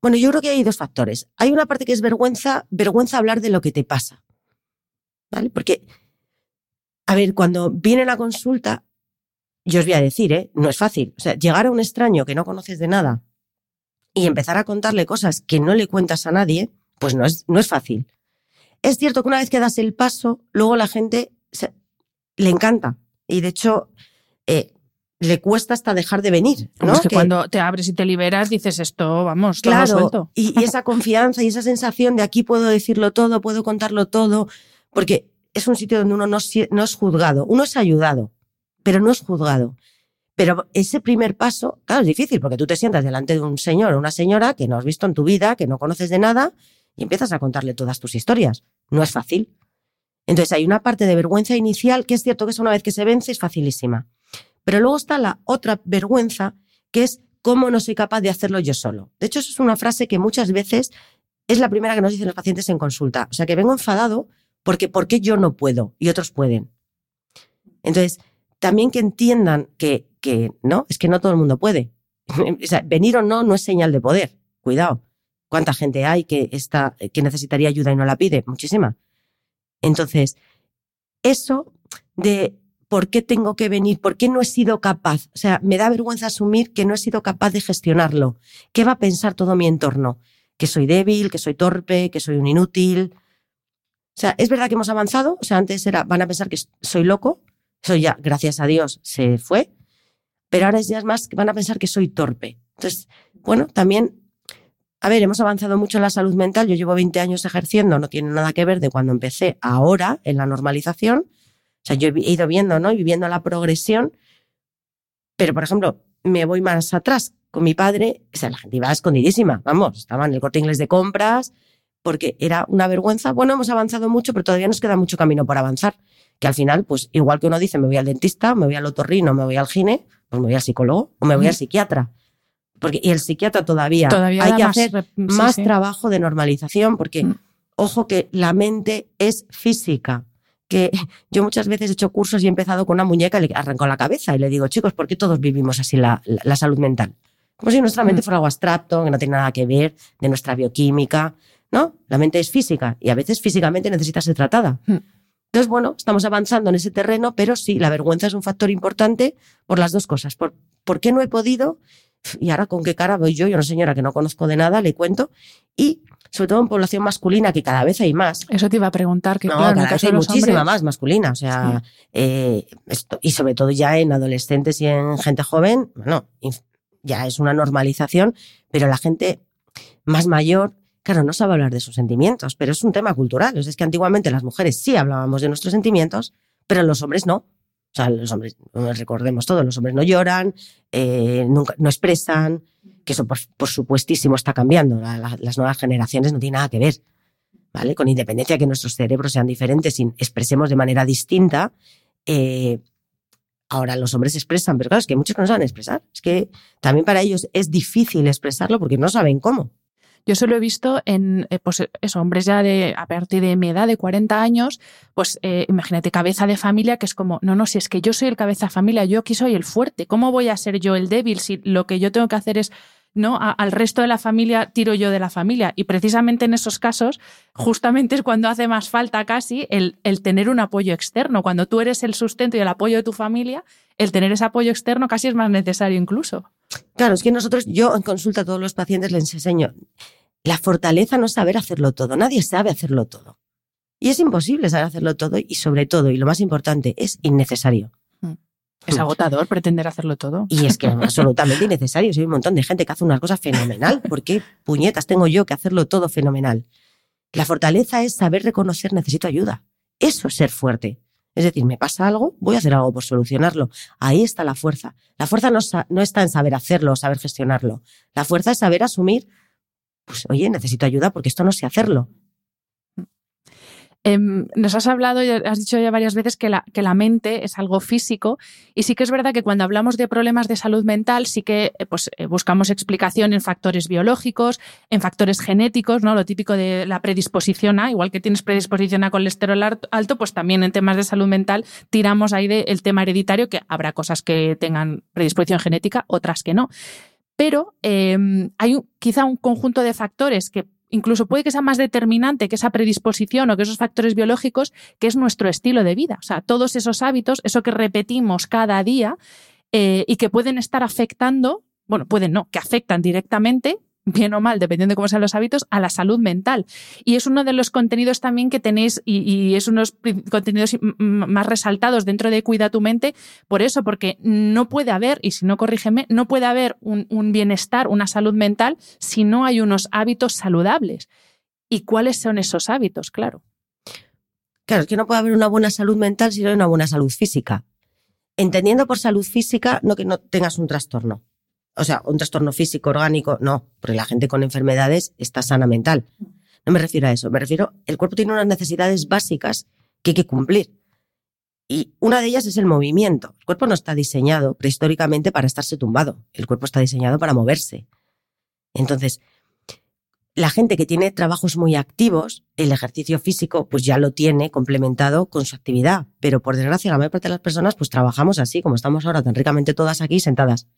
Bueno, yo creo que hay dos factores. Hay una parte que es vergüenza, vergüenza hablar de lo que te pasa. ¿Vale? Porque, a ver, cuando viene la consulta, yo os voy a decir, ¿eh? No es fácil. O sea, llegar a un extraño que no conoces de nada y empezar a contarle cosas que no le cuentas a nadie, pues no es, no es fácil. Es cierto que una vez que das el paso, luego la gente le encanta. Y de hecho, eh, le cuesta hasta dejar de venir. ¿no? Es que, cuando te abres y te liberas dices esto, vamos, claro, todo suelto. Y, y, esa confianza y esa sensación de aquí puedo decirlo todo, puedo contarlo todo, porque es un sitio donde uno no, no es juzgado, uno es ayudado, pero no es juzgado. Pero ese primer paso, claro, es difícil porque tú te sientas delante de un señor o una señora que no has visto en tu vida, que no conoces de nada, y empiezas a contarle todas tus historias. No es fácil. Entonces hay una parte de vergüenza inicial que es cierto que es una vez que se vence es facilísima. Pero luego está la otra vergüenza, que es cómo no soy capaz de hacerlo yo solo. De hecho, eso es una frase que muchas veces es la primera que nos dicen los pacientes en consulta. O sea, que vengo enfadado porque ¿por qué yo no puedo y otros pueden? Entonces, también que entiendan que, que no, es que no todo el mundo puede. O sea, venir o no no es señal de poder. Cuidado. ¿Cuánta gente hay que, está, que necesitaría ayuda y no la pide? Muchísima. Entonces, eso de por qué tengo que venir, por qué no he sido capaz, o sea, me da vergüenza asumir que no he sido capaz de gestionarlo. ¿Qué va a pensar todo mi entorno? Que soy débil, que soy torpe, que soy un inútil. O sea, es verdad que hemos avanzado, o sea, antes era, van a pensar que soy loco, eso ya, gracias a Dios, se fue, pero ahora es ya más que van a pensar que soy torpe. Entonces, bueno, también, a ver, hemos avanzado mucho en la salud mental, yo llevo 20 años ejerciendo, no tiene nada que ver de cuando empecé ahora en la normalización, sea, yo he ido viendo, ¿no? Y viviendo la progresión, pero, por ejemplo, me voy más atrás con mi padre, o sea, la gente iba escondidísima, vamos, estaba en el corte inglés de compras, porque era una vergüenza. Bueno, hemos avanzado mucho, pero todavía nos queda mucho camino por avanzar. Que al final, pues igual que uno dice, me voy al dentista, me voy al otorrino, me voy al gine, pues me voy al psicólogo o me voy al psiquiatra. Porque, y el psiquiatra todavía, Todavía hay que más hacer sí, más sí. trabajo de normalización, porque Mm. ojo que la mente es física. Que yo muchas veces he hecho cursos y he empezado con una muñeca y le arranco la cabeza y le digo, chicos, ¿por qué todos vivimos así la, la- la salud mental? Como si nuestra Mm. mente fuera algo abstracto, que no tiene nada que ver de nuestra bioquímica. ¿no? La mente es física y a veces físicamente necesita ser tratada. Hmm. Entonces, bueno, estamos avanzando en ese terreno, pero sí, la vergüenza es un factor importante por las dos cosas. Por, ¿Por qué no he podido? Y ahora, ¿con qué cara voy yo? Yo, una señora que no conozco de nada, le cuento. Y, sobre todo en población masculina, que cada vez hay más. Eso te iba a preguntar, que No, claro, cada vez hay muchísima hombres- más masculina. O sea, eh, esto- y sobre todo ya en adolescentes y en gente joven, bueno, ya es una normalización, pero la gente más mayor, claro, no sabe hablar de sus sentimientos, pero es un tema cultural. Es que antiguamente las mujeres sí hablábamos de nuestros sentimientos, pero los hombres no. O sea, los hombres, recordemos todo, los hombres no lloran, eh, nunca, no expresan, que eso por, supuestísimo está cambiando. La- la- las nuevas generaciones no tienen nada que ver. ¿Vale? Con independencia de que nuestros cerebros sean diferentes y expresemos de manera distinta, eh, ahora los hombres expresan, pero claro, es que muchos no saben expresar. Es que también para ellos es difícil expresarlo porque no saben cómo. Yo solo he visto en, eh, pues eso, hombres ya de, a partir de mi edad, de 40 años, pues eh, imagínate, cabeza de familia, que es como, no, no, si es que yo soy el cabeza de familia, yo aquí soy el fuerte, ¿cómo voy a ser yo el débil si lo que yo tengo que hacer es, no, A- al resto de la familia tiro yo de la familia? Y precisamente en esos casos, justamente es cuando hace más falta casi el, el tener un apoyo externo. Cuando tú eres el sustento y el apoyo de tu familia, el tener ese apoyo externo casi es más necesario incluso. Claro, es que nosotros, yo en consulta a todos los pacientes les enseño, la fortaleza no es saber hacerlo todo, nadie sabe hacerlo todo. Y es imposible saber hacerlo todo y sobre todo, y lo más importante, es innecesario. Es agotador pretender hacerlo todo. Y es que es absolutamente innecesario. Si hay un montón de gente que hace unas cosas fenomenal. ¿Por qué puñetas tengo yo que hacerlo todo fenomenal? La fortaleza es saber reconocer necesito ayuda. Eso es ser fuerte. Es decir, me pasa algo, voy a hacer algo por solucionarlo. Ahí está la fuerza. La fuerza no, no está en saber hacerlo o saber gestionarlo. La fuerza es saber asumir, pues oye, necesito ayuda porque esto no sé hacerlo. Em, nos has hablado y has dicho ya varias veces que la, mente es algo físico y sí que es verdad que cuando hablamos de problemas de salud mental sí que eh, pues, eh, buscamos explicación en factores biológicos, en factores genéticos, ¿no? lo típico de la predisposición a, igual que tienes predisposición a colesterol alto, pues también en temas de salud mental tiramos ahí del tema hereditario, que habrá cosas que tengan predisposición genética, otras que no. Pero em, hay quizá un conjunto de factores que incluso puede que sea más determinante que esa predisposición o que esos factores biológicos, que es nuestro estilo de vida. O sea, todos esos hábitos, eso que repetimos cada día eh, y que pueden estar afectando, bueno, pueden no, que afectan directamente, bien o mal, dependiendo de cómo sean los hábitos, a la salud mental. Y es uno de los contenidos también que tenéis, y, y es uno de los pri- contenidos más resaltados dentro de Cuida tu mente, por eso, porque no puede haber, y si no corrígeme, no puede haber un, un bienestar, una salud mental, si no hay unos hábitos saludables. ¿Y cuáles son esos hábitos? Claro. Claro, es que no puede haber una buena salud mental si no hay una buena salud física. Entendiendo por salud física no que no tengas un trastorno. O sea, un trastorno físico, orgánico, no, porque la gente con enfermedades está sana mental. No me refiero a eso, me refiero, el cuerpo tiene unas necesidades básicas que hay que cumplir. Y una de ellas es el movimiento. El cuerpo no está diseñado prehistóricamente para estarse tumbado. El cuerpo está diseñado para moverse. Entonces, la gente que tiene trabajos muy activos, el ejercicio físico pues ya lo tiene complementado con su actividad, pero por desgracia la mayor parte de las personas pues trabajamos así, como estamos ahora tan ricamente todas aquí sentadas.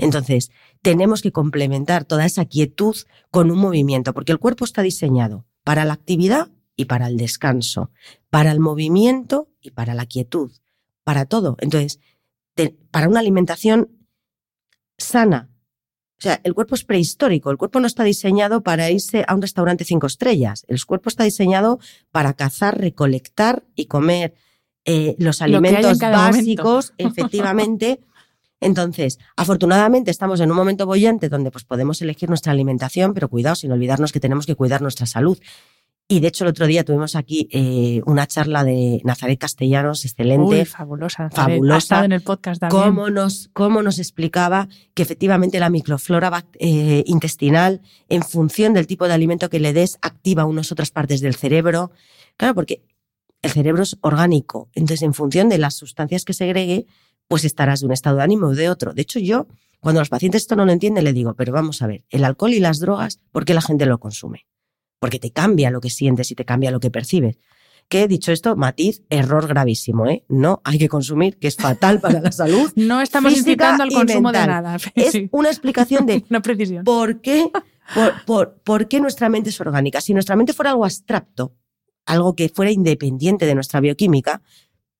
Entonces, tenemos que complementar toda esa quietud con un movimiento, porque el cuerpo está diseñado para la actividad y para el descanso, para el movimiento y para la quietud, para todo. Entonces, para una alimentación sana, o sea, el cuerpo es prehistórico, el cuerpo no está diseñado para irse a un restaurante cinco estrellas, el cuerpo está diseñado para cazar, recolectar y comer eh, los alimentos básicos, efectivamente. Entonces, afortunadamente estamos en un momento bollante donde pues, podemos elegir nuestra alimentación, pero cuidado, sin olvidarnos que tenemos que cuidar nuestra salud. Y de hecho, el otro día tuvimos aquí eh, una charla de Nazaret Castellanos, excelente. Uy, fabulosa. Fabulosa. en el podcast también. Cómo nos, cómo nos explicaba que efectivamente la microflora eh, intestinal, en función del tipo de alimento que le des, activa unas otras partes del cerebro. Claro, porque el cerebro es orgánico. Entonces, en función de las sustancias que segregue, pues estarás de un estado de ánimo o de otro. De hecho, yo, cuando los pacientes esto no lo entienden, le digo, pero vamos a ver, el alcohol y las drogas, ¿por qué la gente lo consume? porque te cambia lo que sientes y te cambia lo que percibes. Que dicho esto, matiz, error gravísimo, ¿eh? No hay que consumir, que es fatal para la salud. no estamos incitando al consumo de nada. Es una explicación de una precisión. por qué, por, por, qué nuestra mente es orgánica. Si nuestra mente fuera algo abstracto, algo que fuera independiente de nuestra bioquímica,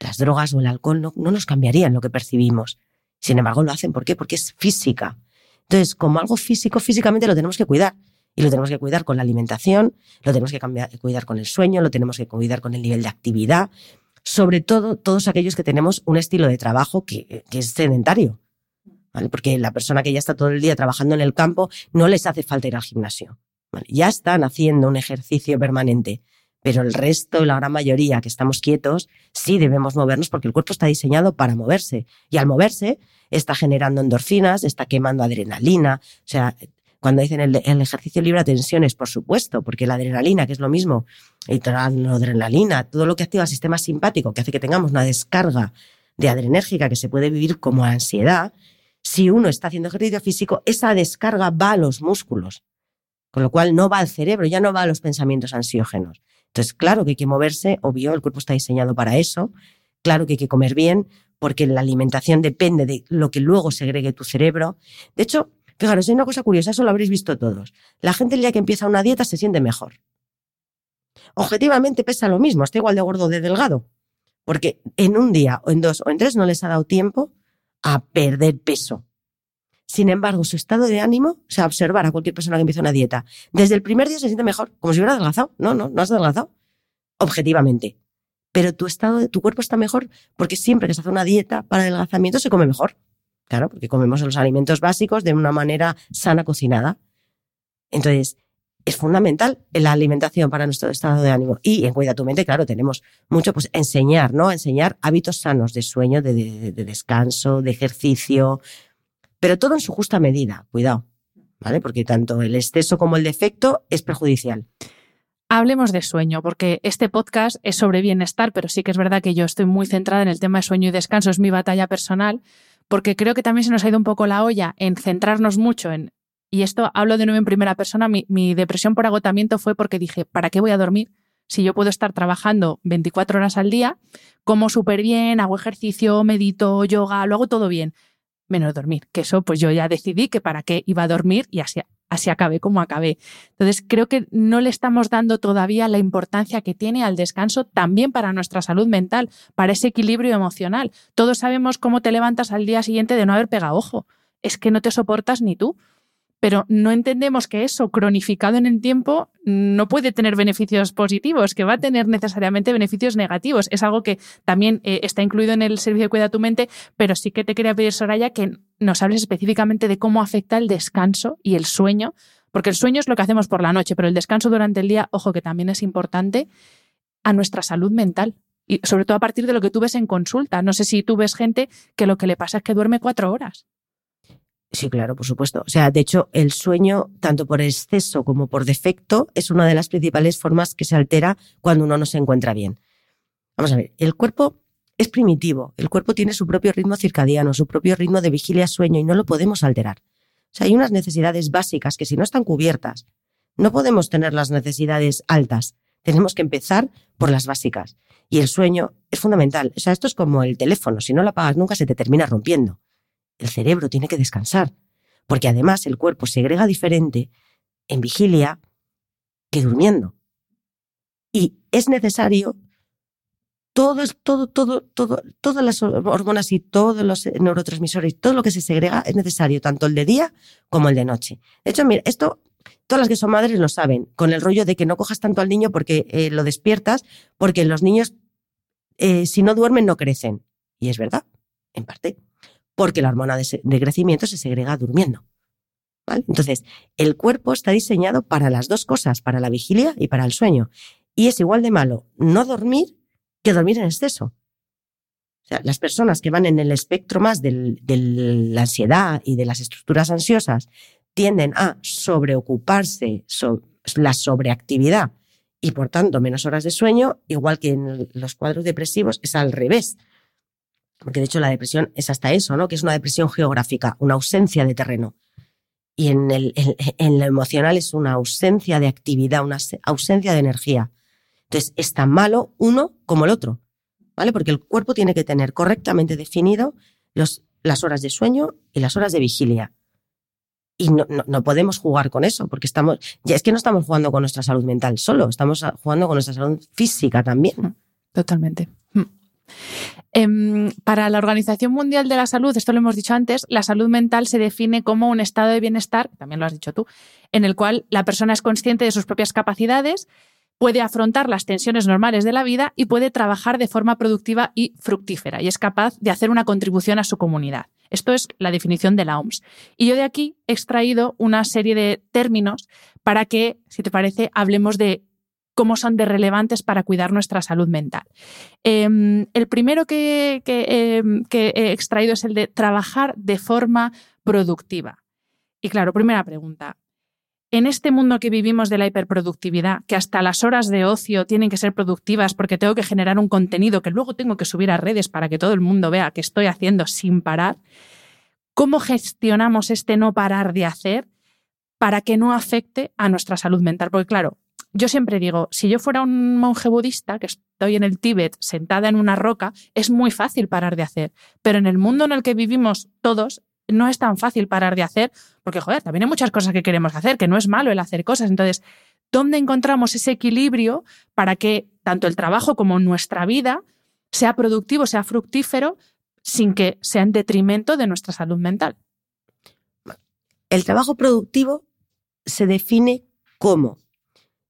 las drogas o el alcohol no, no nos cambiarían lo que percibimos. Sin embargo, lo hacen. ¿Por qué? Porque es física. Entonces, como algo físico, físicamente lo tenemos que cuidar. Y lo tenemos que cuidar con la alimentación, lo tenemos que cuidar con el sueño, lo tenemos que cuidar con el nivel de actividad, sobre todo todos aquellos que tenemos un estilo de trabajo que, es sedentario. Porque la persona que ya está todo el día trabajando en el campo no les hace falta ir al gimnasio. Ya están haciendo un ejercicio permanente, pero el resto, la gran mayoría que estamos quietos, sí debemos movernos porque el cuerpo está diseñado para moverse. Y al moverse está generando endorfinas, está quemando adrenalina. O sea, cuando dicen el, ejercicio libra tensiones, por supuesto, porque la adrenalina, que es lo mismo, la adrenalina, todo lo que activa el sistema simpático, que hace que tengamos una descarga de adrenérgica que se puede vivir como ansiedad, si uno está haciendo ejercicio físico, esa descarga va a los músculos, con lo cual no va al cerebro, ya no va a los pensamientos ansiógenos. Entonces, claro que hay que moverse, obvio, el cuerpo está diseñado para eso, claro que hay que comer bien, porque la alimentación depende de lo que luego segregue tu cerebro. De hecho, Fijaros, hay una cosa curiosa, eso lo habréis visto todos. La gente el día que empieza una dieta se siente mejor. Objetivamente pesa lo mismo, está igual de gordo o de delgado. Porque en un día o en dos o en tres no les ha dado tiempo a perder peso. Sin embargo, su estado de ánimo, o sea, observar a cualquier persona que empieza una dieta, desde el primer día se siente mejor, como si hubiera adelgazado. No, no, no has adelgazado. Objetivamente. Pero tu estado, tu cuerpo está mejor porque siempre que se hace una dieta para adelgazamiento se come mejor. Claro, porque comemos los alimentos básicos de una manera sana cocinada. Entonces, es fundamental la alimentación para nuestro estado de ánimo. Y en Cuida tu mente, claro, tenemos mucho, pues enseñar, ¿no? Enseñar hábitos sanos de sueño, de, descanso, de ejercicio, pero todo en su justa medida, cuidado, ¿vale? Porque tanto el exceso como el defecto es perjudicial. Hablemos de sueño, porque este podcast es sobre bienestar, pero sí que es verdad que yo estoy muy centrada en el tema de sueño y descanso, es mi batalla personal porque creo que también se nos ha ido un poco la olla en centrarnos mucho en, y esto hablo de nuevo en primera persona, mi, depresión por agotamiento fue porque dije, ¿para qué voy a dormir? Si yo puedo estar trabajando 24 horas al día, como súper bien, hago ejercicio, medito, yoga, lo hago todo bien, menos dormir. Que eso, pues yo ya decidí que para qué iba a dormir y así, así acabé como acabé. Entonces, creo que no le estamos dando todavía la importancia que tiene al descanso también para nuestra salud mental, para ese equilibrio emocional. Todos sabemos cómo te levantas al día siguiente de no haber pegado ojo. Es que no te soportas ni tú pero no entendemos que eso cronificado en el tiempo no puede tener beneficios positivos, que va a tener necesariamente beneficios negativos. Es algo que también eh, está incluido en el servicio de Cuida tu mente, pero sí que te quería pedir, Soraya, que nos hables específicamente de cómo afecta el descanso y el sueño, porque el sueño es lo que hacemos por la noche, pero el descanso durante el día, ojo, que también es importante a nuestra salud mental. Y sobre todo a partir de lo que tú ves en consulta. No sé si tú ves gente que lo que le pasa es que duerme cuatro horas. Sí, claro, por supuesto. O sea, de hecho, el sueño, tanto por exceso como por defecto, es una de las principales formas que se altera cuando uno no se encuentra bien. Vamos a ver, el cuerpo es primitivo, el cuerpo tiene su propio ritmo circadiano, su propio ritmo de vigilia-sueño y no lo podemos alterar. O sea, hay unas necesidades básicas que si no están cubiertas, No podemos tener las necesidades altas. Tenemos que empezar por las básicas. Y el sueño es fundamental. O sea, esto es como el teléfono. Si no lo apagas nunca se te termina rompiendo. El cerebro tiene que descansar. Porque además el cuerpo segrega diferente en vigilia que durmiendo. Y es necesario todo, todo, todo, todo, todas las hormonas y todos los neurotransmisores, todo lo que se segrega es necesario, tanto el de día como el de noche. De hecho, mira, esto todas las que son madres lo saben, con el rollo de que no cojas tanto al niño porque eh, lo despiertas, porque los niños, eh, si no duermen, no crecen. Y es verdad, en parte, porque la hormona de, de crecimiento se segrega durmiendo. Entonces, el cuerpo está diseñado para las dos cosas, para la vigilia y para el sueño. Y es igual de malo no dormir que dormir en exceso. Las personas que van en el espectro más de la ansiedad y de las estructuras ansiosas tienden a sobreocuparse, la sobreactividad y por tanto menos horas de sueño, igual que en los cuadros depresivos es al revés. Porque de hecho la depresión es hasta eso, ¿no? Que es una depresión geográfica, una ausencia de terreno. Y en, el, en lo emocional es una ausencia de actividad, una ausencia de energía. Entonces, es tan malo uno como el otro, ¿vale? Porque el cuerpo tiene que tener correctamente definido los, las horas de sueño y las horas de vigilia. Y no, no, podemos jugar con eso, porque estamos, ya es que no estamos jugando con nuestra salud mental solo, estamos jugando con nuestra salud física también. Mm, totalmente. Em, para la Organización Mundial de la Salud, esto lo hemos dicho antes, la salud mental se define como un estado de bienestar, también lo has dicho tú, en el cual la persona es consciente de sus propias capacidades, puede afrontar las tensiones normales de la vida y puede trabajar de forma productiva y fructífera y es capaz de hacer una contribución a su comunidad. Esto es la definición de la OMS. Y yo de aquí he extraído una serie de términos para que, si te parece, hablemos de cómo son de relevantes para cuidar nuestra salud mental. Em, el primero que, em, que he extraído es el de trabajar de forma productiva. Y claro, primera pregunta, en este mundo que vivimos de la hiperproductividad, que hasta las horas de ocio tienen que ser productivas porque tengo que generar un contenido que luego tengo que subir a redes para que todo el mundo vea que estoy haciendo sin parar, ¿cómo gestionamos este no parar de hacer para que no afecte a nuestra salud mental? Porque claro, yo siempre digo, si yo fuera un monje budista, que estoy en el Tíbet sentada en una roca, es muy fácil parar de hacer. Pero en el mundo en el que vivimos todos, no es tan fácil parar de hacer, porque, joder, también hay muchas cosas que queremos hacer, que no es malo el hacer cosas. Entonces, ¿dónde encontramos ese equilibrio para que tanto el trabajo como nuestra vida sea productivo, sea fructífero, sin que sea en detrimento de nuestra salud mental? El trabajo productivo se define como.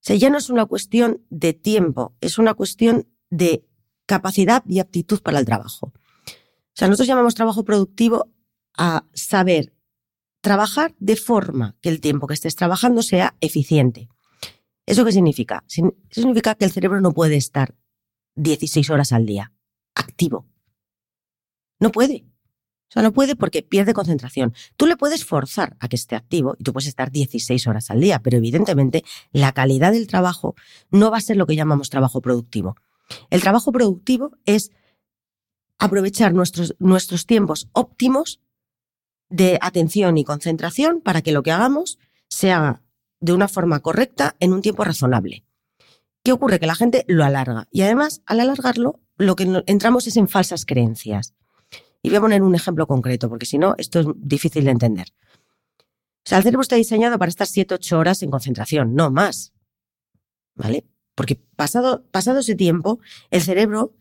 O sea, ya no es una cuestión de tiempo, es una cuestión de capacidad y aptitud para el trabajo. O sea, nosotros llamamos trabajo productivo a saber trabajar de forma que el tiempo que estés trabajando sea eficiente. ¿Eso qué significa? significa que el cerebro no puede estar 16 horas al día activo. No puede. O sea, no puede porque pierde concentración. Tú le puedes forzar a que esté activo y tú puedes estar 16 horas al día, pero evidentemente la calidad del trabajo no va a ser lo que llamamos trabajo productivo. El trabajo productivo es aprovechar nuestros, nuestros tiempos óptimos de atención y concentración para que lo que hagamos se haga de una forma correcta en un tiempo razonable. ¿Qué ocurre? Que la gente lo alarga y además al alargarlo lo que entramos es en falsas creencias. Y voy a poner un ejemplo concreto porque si no esto es difícil de entender. O sea, el cerebro está diseñado para estar 7-8 horas en concentración, no más. ¿Vale? Porque pasado, pasado ese tiempo, el cerebro,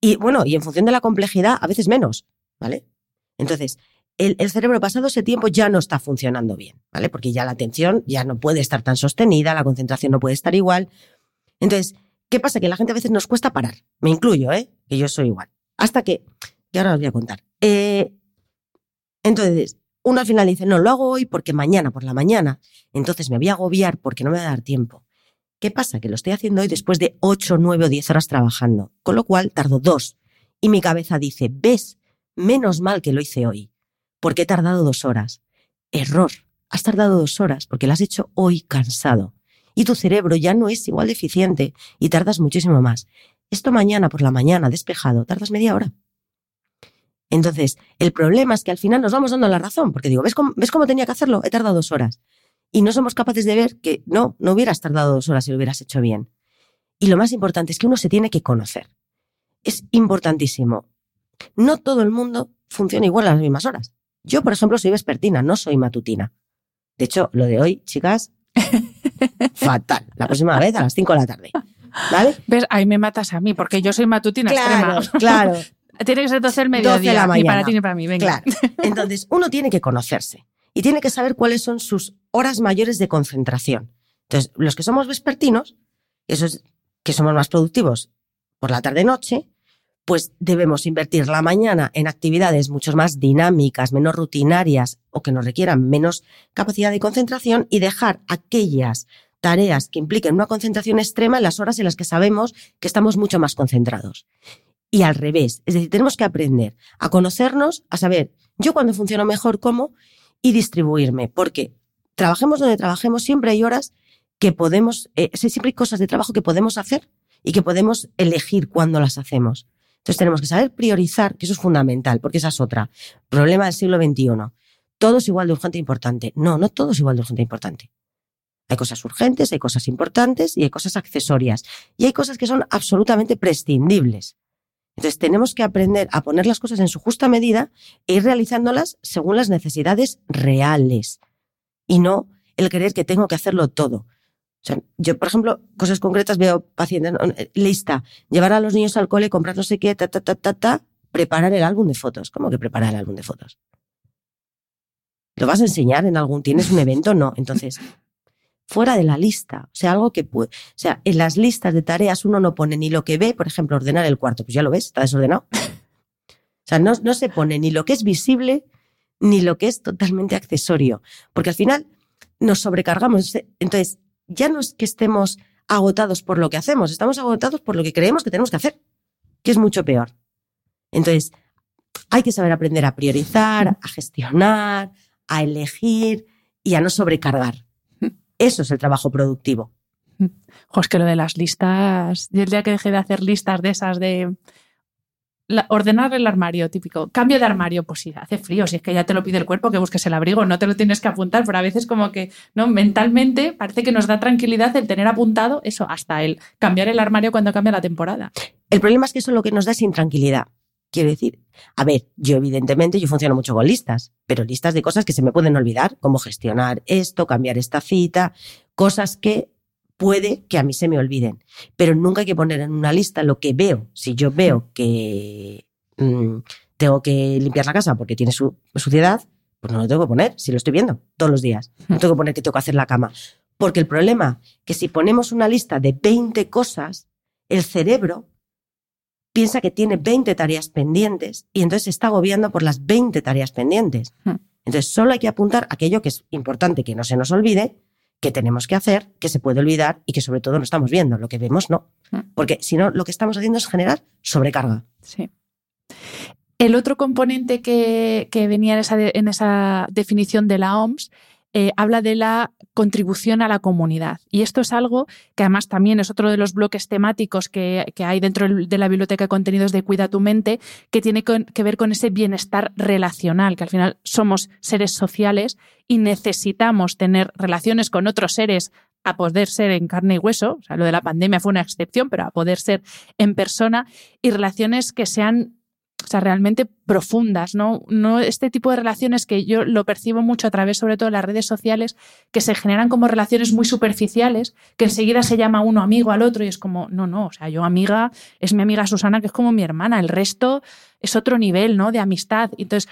y bueno, y en función de la complejidad, a veces menos, ¿vale? Entonces, el, cerebro pasado ese tiempo ya no está funcionando bien, ¿vale? Porque ya la atención ya no puede estar tan sostenida, la concentración no puede estar igual. Entonces, ¿qué pasa? Que la gente a veces nos cuesta parar. Me incluyo, ¿eh? Que yo soy igual. Hasta que, que ahora os voy a contar. Eh, entonces, uno al final dice, no, lo hago hoy porque mañana por la mañana. Entonces me voy a agobiar porque no me va a dar tiempo. ¿Qué pasa? Que lo estoy haciendo hoy después de 8, 9 o 10 horas trabajando. Con lo cual tardo dos. Y mi cabeza dice, ves, menos mal que lo hice hoy. ¿Por qué he tardado dos horas? Error. Has tardado dos horas porque lo has hecho hoy cansado. Y tu cerebro ya no es igual de y tardas muchísimo más. Esto mañana por la mañana, despejado, tardas media hora. Entonces, el problema es que al final nos vamos dando la razón, porque digo, ¿ves cómo, ¿ves cómo tenía que hacerlo? He tardado dos horas. y no somos capaces de ver que no, no hubieras tardado dos horas si lo hubieras hecho bien. Y lo más importante es que uno se tiene que conocer. Es importantísimo. No todo el mundo funciona igual a las mismas horas. Yo, por ejemplo, soy vespertina, no soy matutina. De hecho, lo de hoy, chicas, fatal. La próxima vez a las 5 de la tarde. ¿Vale? ¿Ves? Ahí me matas a mí, porque yo soy matutina Claro, extrema. claro. Tiene que ser 12 el 12 de la mediodía. Ni mañana. para ti ni para mí. Venga. Claro. Entonces, uno tiene que conocerse y tiene que saber cuáles son sus horas mayores de concentración. Entonces, los que somos vespertinos, esos que somos más productivos por la tarde-noche, pues debemos invertir la mañana en actividades mucho más dinámicas, menos rutinarias o que nos requieran menos capacidad de concentración y dejar aquellas tareas que impliquen una concentración extrema en las horas en las que sabemos que estamos mucho más concentrados. Y al revés, es decir, tenemos que aprender a conocernos, a saber yo cuando funciono mejor cómo y distribuirme, porque trabajemos donde trabajemos, siempre hay horas que podemos, eh, siempre hay cosas de trabajo que podemos hacer y que podemos elegir cuándo las hacemos. Entonces tenemos que saber priorizar, que eso es fundamental, porque esa es otra. Problema del siglo XXI. Todo es igual de urgente e importante. No, no todo es igual de urgente e importante. Hay cosas urgentes, hay cosas importantes y hay cosas accesorias. Y hay cosas que son absolutamente prescindibles. Entonces tenemos que aprender a poner las cosas en su justa medida e ir realizándolas según las necesidades reales. Y no el querer que tengo que hacerlo todo. Yo, por ejemplo, cosas concretas veo pacientes, ¿no? lista, llevar a los niños al cole, comprar no sé qué, ta, ta, ta, ta, ta, preparar el álbum de fotos. ¿Cómo que preparar el álbum de fotos? ¿Lo vas a enseñar en algún? ¿Tienes un evento? No. Entonces, fuera de la lista. O sea, algo que puede. O sea, en las listas de tareas uno no pone ni lo que ve, por ejemplo, ordenar el cuarto. Pues ya lo ves, está desordenado. O sea, no, no se pone ni lo que es visible ni lo que es totalmente accesorio. Porque al final nos sobrecargamos. Entonces, ya no es que estemos agotados por lo que hacemos, estamos agotados por lo que creemos que tenemos que hacer, que es mucho peor. Entonces, hay que saber aprender a priorizar, a gestionar, a elegir y a no sobrecargar. Eso es el trabajo productivo. Jo, es que lo de las listas, yo el día que dejé de hacer listas de esas de la- ordenar el armario, típico, cambio de armario, pues si hace frío, si es que ya te lo pide el cuerpo que busques el abrigo, no te lo tienes que apuntar, pero a veces como que, no, mentalmente parece que nos da tranquilidad el tener apuntado eso, hasta el cambiar el armario cuando cambia la temporada. El problema es que eso lo que nos da es intranquilidad. Quiero decir, a ver, yo evidentemente yo funciono mucho con listas, pero listas de cosas que se me pueden olvidar, como gestionar esto, cambiar esta cita, cosas que puede que a mí se me olviden. Pero nunca hay que poner en una lista lo que veo. Si yo veo que mm, tengo que limpiar la casa porque tiene su suciedad, pues no lo tengo que poner, si lo estoy viendo todos los días. No tengo que poner que tengo que hacer la cama. Porque el problema que si ponemos una lista de 20 cosas, el cerebro piensa que tiene 20 tareas pendientes y entonces se está agobiando por las 20 tareas pendientes. Hmm. Entonces solo hay que apuntar aquello que es importante que no se nos olvide, que tenemos que hacer, que se puede olvidar y que sobre todo no estamos viendo. Lo que vemos no. Hmm. Porque si no, lo que estamos haciendo es generar sobrecarga. Sí. El otro componente que, que venía en esa, de- en esa definición de la OMS eh, habla de la contribución a la comunidad. Y esto es algo que además también es otro de los bloques temáticos que, que hay dentro de la biblioteca de contenidos de Cuida tu mente, que tiene que ver con ese bienestar relacional, que al final somos seres sociales y necesitamos tener relaciones con otros seres a poder ser en carne y hueso, o sea, lo de la pandemia fue una excepción, pero a poder ser en persona y relaciones que sean o sea, realmente profundas, ¿no? No este tipo de relaciones que yo lo percibo mucho a través, sobre todo de las redes sociales, que se generan como relaciones muy superficiales, que enseguida se llama uno amigo al otro y es como, no, no, o sea, yo amiga, es mi amiga Susana, que es como mi hermana, el resto es otro nivel, ¿no? De amistad. Entonces,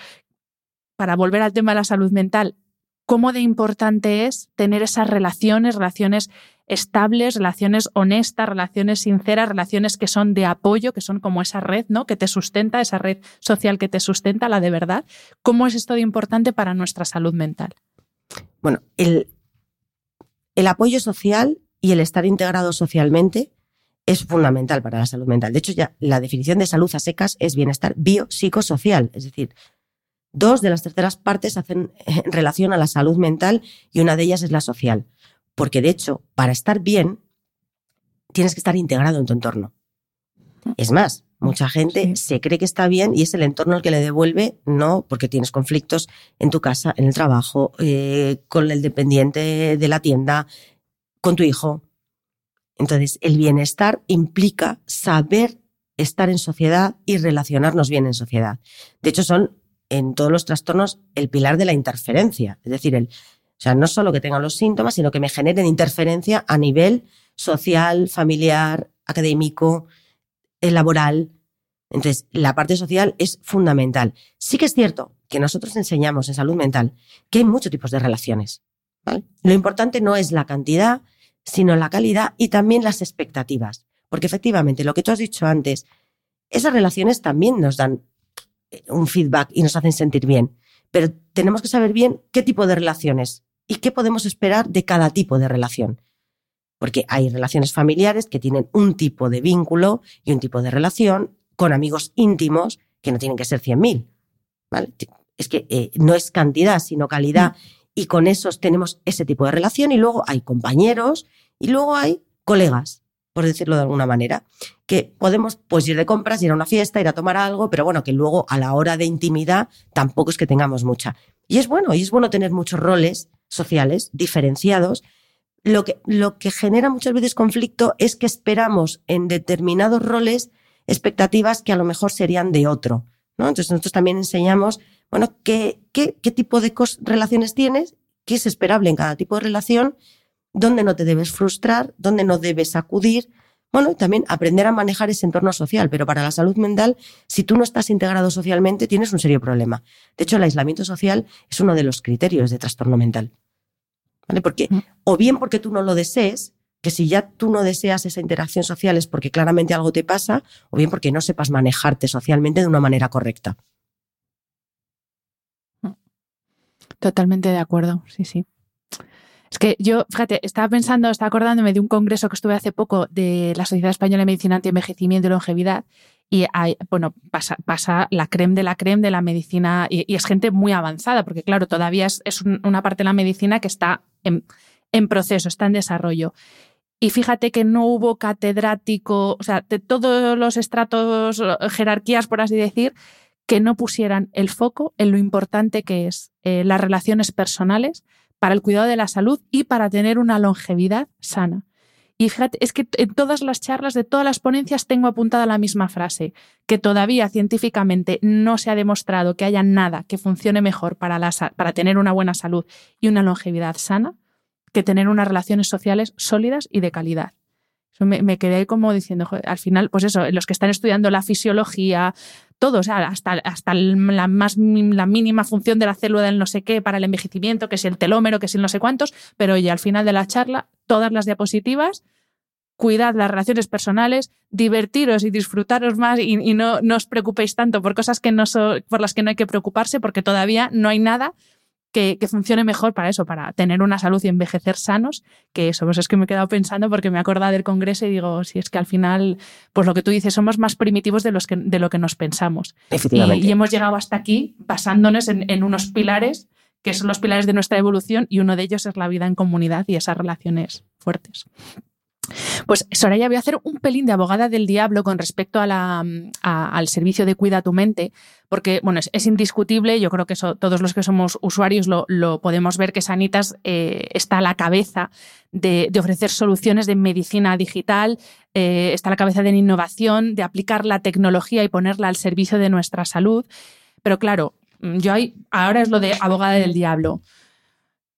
para volver al tema de la salud mental, ¿cómo de importante es tener esas relaciones, relaciones estables, relaciones honestas, relaciones sinceras, relaciones que son de apoyo, que son como esa red, ¿no? Que te sustenta, esa red social que te sustenta, la de verdad. ¿Cómo es esto de importante para nuestra salud mental? Bueno, el, el apoyo social y el estar integrado socialmente es fundamental para la salud mental. De hecho, ya la definición de salud a secas es bienestar biopsicosocial, es decir, dos de las terceras partes hacen eh, relación a la salud mental y una de ellas es la social. Porque de hecho, para estar bien, tienes que estar integrado en tu entorno. Es más, Mucha gente Sí. se cree que está bien y es el entorno el que le devuelve, no, porque tienes conflictos en tu casa, en el trabajo, eh, con el dependiente de la tienda, con tu hijo. Entonces, el bienestar implica saber estar en sociedad y relacionarnos bien en sociedad. De hecho, son en todos los trastornos el pilar de la interferencia. Es decir, el, o sea, no solo que tengan los síntomas, sino que me generen interferencia a nivel social, familiar, académico, eh, laboral. Entonces, la parte social es fundamental. Sí que es cierto que nosotros enseñamos en salud mental que hay muchos tipos de relaciones. Lo importante no es la cantidad, sino la calidad y también las expectativas. Porque efectivamente, lo que tú has dicho antes, esas relaciones también nos dan eh, un feedback y nos hacen sentir bien. Pero tenemos que saber bien qué tipo de relaciones y qué podemos esperar de cada tipo de relación. Porque hay relaciones familiares que tienen un tipo de vínculo y un tipo de relación con amigos íntimos que no tienen que ser 100.000. ¿vale? Es que eh, no es cantidad, sino calidad. Y con esos tenemos ese tipo de relación. Y luego hay compañeros y luego hay colegas, por decirlo de alguna manera, que podemos pues, ir de compras, ir a una fiesta, ir a tomar algo, pero bueno, que luego a la hora de intimidad tampoco es que tengamos mucha. Y es bueno, y es bueno tener muchos roles sociales diferenciados. Lo que, lo que genera muchas veces conflicto es que esperamos en determinados roles expectativas que a lo mejor serían de otro. ¿no? Entonces nosotros también enseñamos, bueno, qué, qué, qué tipo de relaciones tienes, qué es esperable en cada tipo de relación, dónde no te debes frustrar, dónde no debes acudir. Bueno, y también aprender a manejar ese entorno social, pero para la salud mental, si tú no estás integrado socialmente, tienes un serio problema. De hecho, el aislamiento social es uno de los criterios de trastorno mental. ¿Vale? Porque, Mm. o bien porque tú no lo desees, que si ya tú no deseas esa interacción social es porque claramente algo te pasa, o bien porque no sepas manejarte socialmente de una manera correcta. Totalmente de acuerdo, sí, sí. Es que yo, fíjate, estaba pensando, estaba acordándome de un congreso que estuve hace poco de la Sociedad Española de Medicina Antienvejecimiento y Longevidad. Y bueno, pasa, la creme de la creme de la medicina y, es gente muy avanzada, porque claro, todavía es, es un- una parte de la medicina que está en, en proceso, está en desarrollo. Y fíjate que no hubo catedrático, o sea, de todos los estratos, jerarquías, por así decir, que no pusieran el foco en lo importante que es eh, las relaciones personales para el cuidado de la salud y para tener una longevidad sana. Y fíjate, es que en todas las charlas de todas las ponencias tengo apuntada la misma frase, que todavía científicamente no se ha demostrado que haya nada que funcione mejor para, la para tener una buena salud y una longevidad sana que tener unas relaciones sociales sólidas y de calidad. Me, quedé como diciendo, al final, pues eso, los que están estudiando la fisiología, todo, o sea, hasta, hasta la, más, la mínima función de la célula del no sé qué para el envejecimiento, que es el telómero, que es el no sé cuántos, pero oye, al final de la charla, todas las diapositivas, cuidad las relaciones personales, divertiros y disfrutaros más y, y no, no os preocupéis tanto por cosas que no so- por las que no hay que preocuparse, porque todavía no hay nada que, que funcione mejor para eso, para tener una salud y envejecer sanos, que eso, pues es que me he quedado pensando porque me he acordado del congreso y digo, si es que al final, pues lo que tú dices, somos más primitivos de, los que, de lo que nos pensamos. Y hemos llegado hasta aquí basándonos en, en unos pilares que son los pilares de nuestra evolución y uno de ellos es la vida en comunidad y esas relaciones fuertes. Pues Soraya, voy a hacer un pelín de abogada del diablo con respecto a la, al servicio de Cuida tu mente, porque bueno, es, indiscutible, yo creo que eso, todos los que somos usuarios lo, podemos ver que Sanitas eh, está a la cabeza de, ofrecer soluciones de medicina digital, eh, está a la cabeza de innovación, de aplicar la tecnología y ponerla al servicio de nuestra salud. Pero claro, yo ahí, ahora es lo de abogada del diablo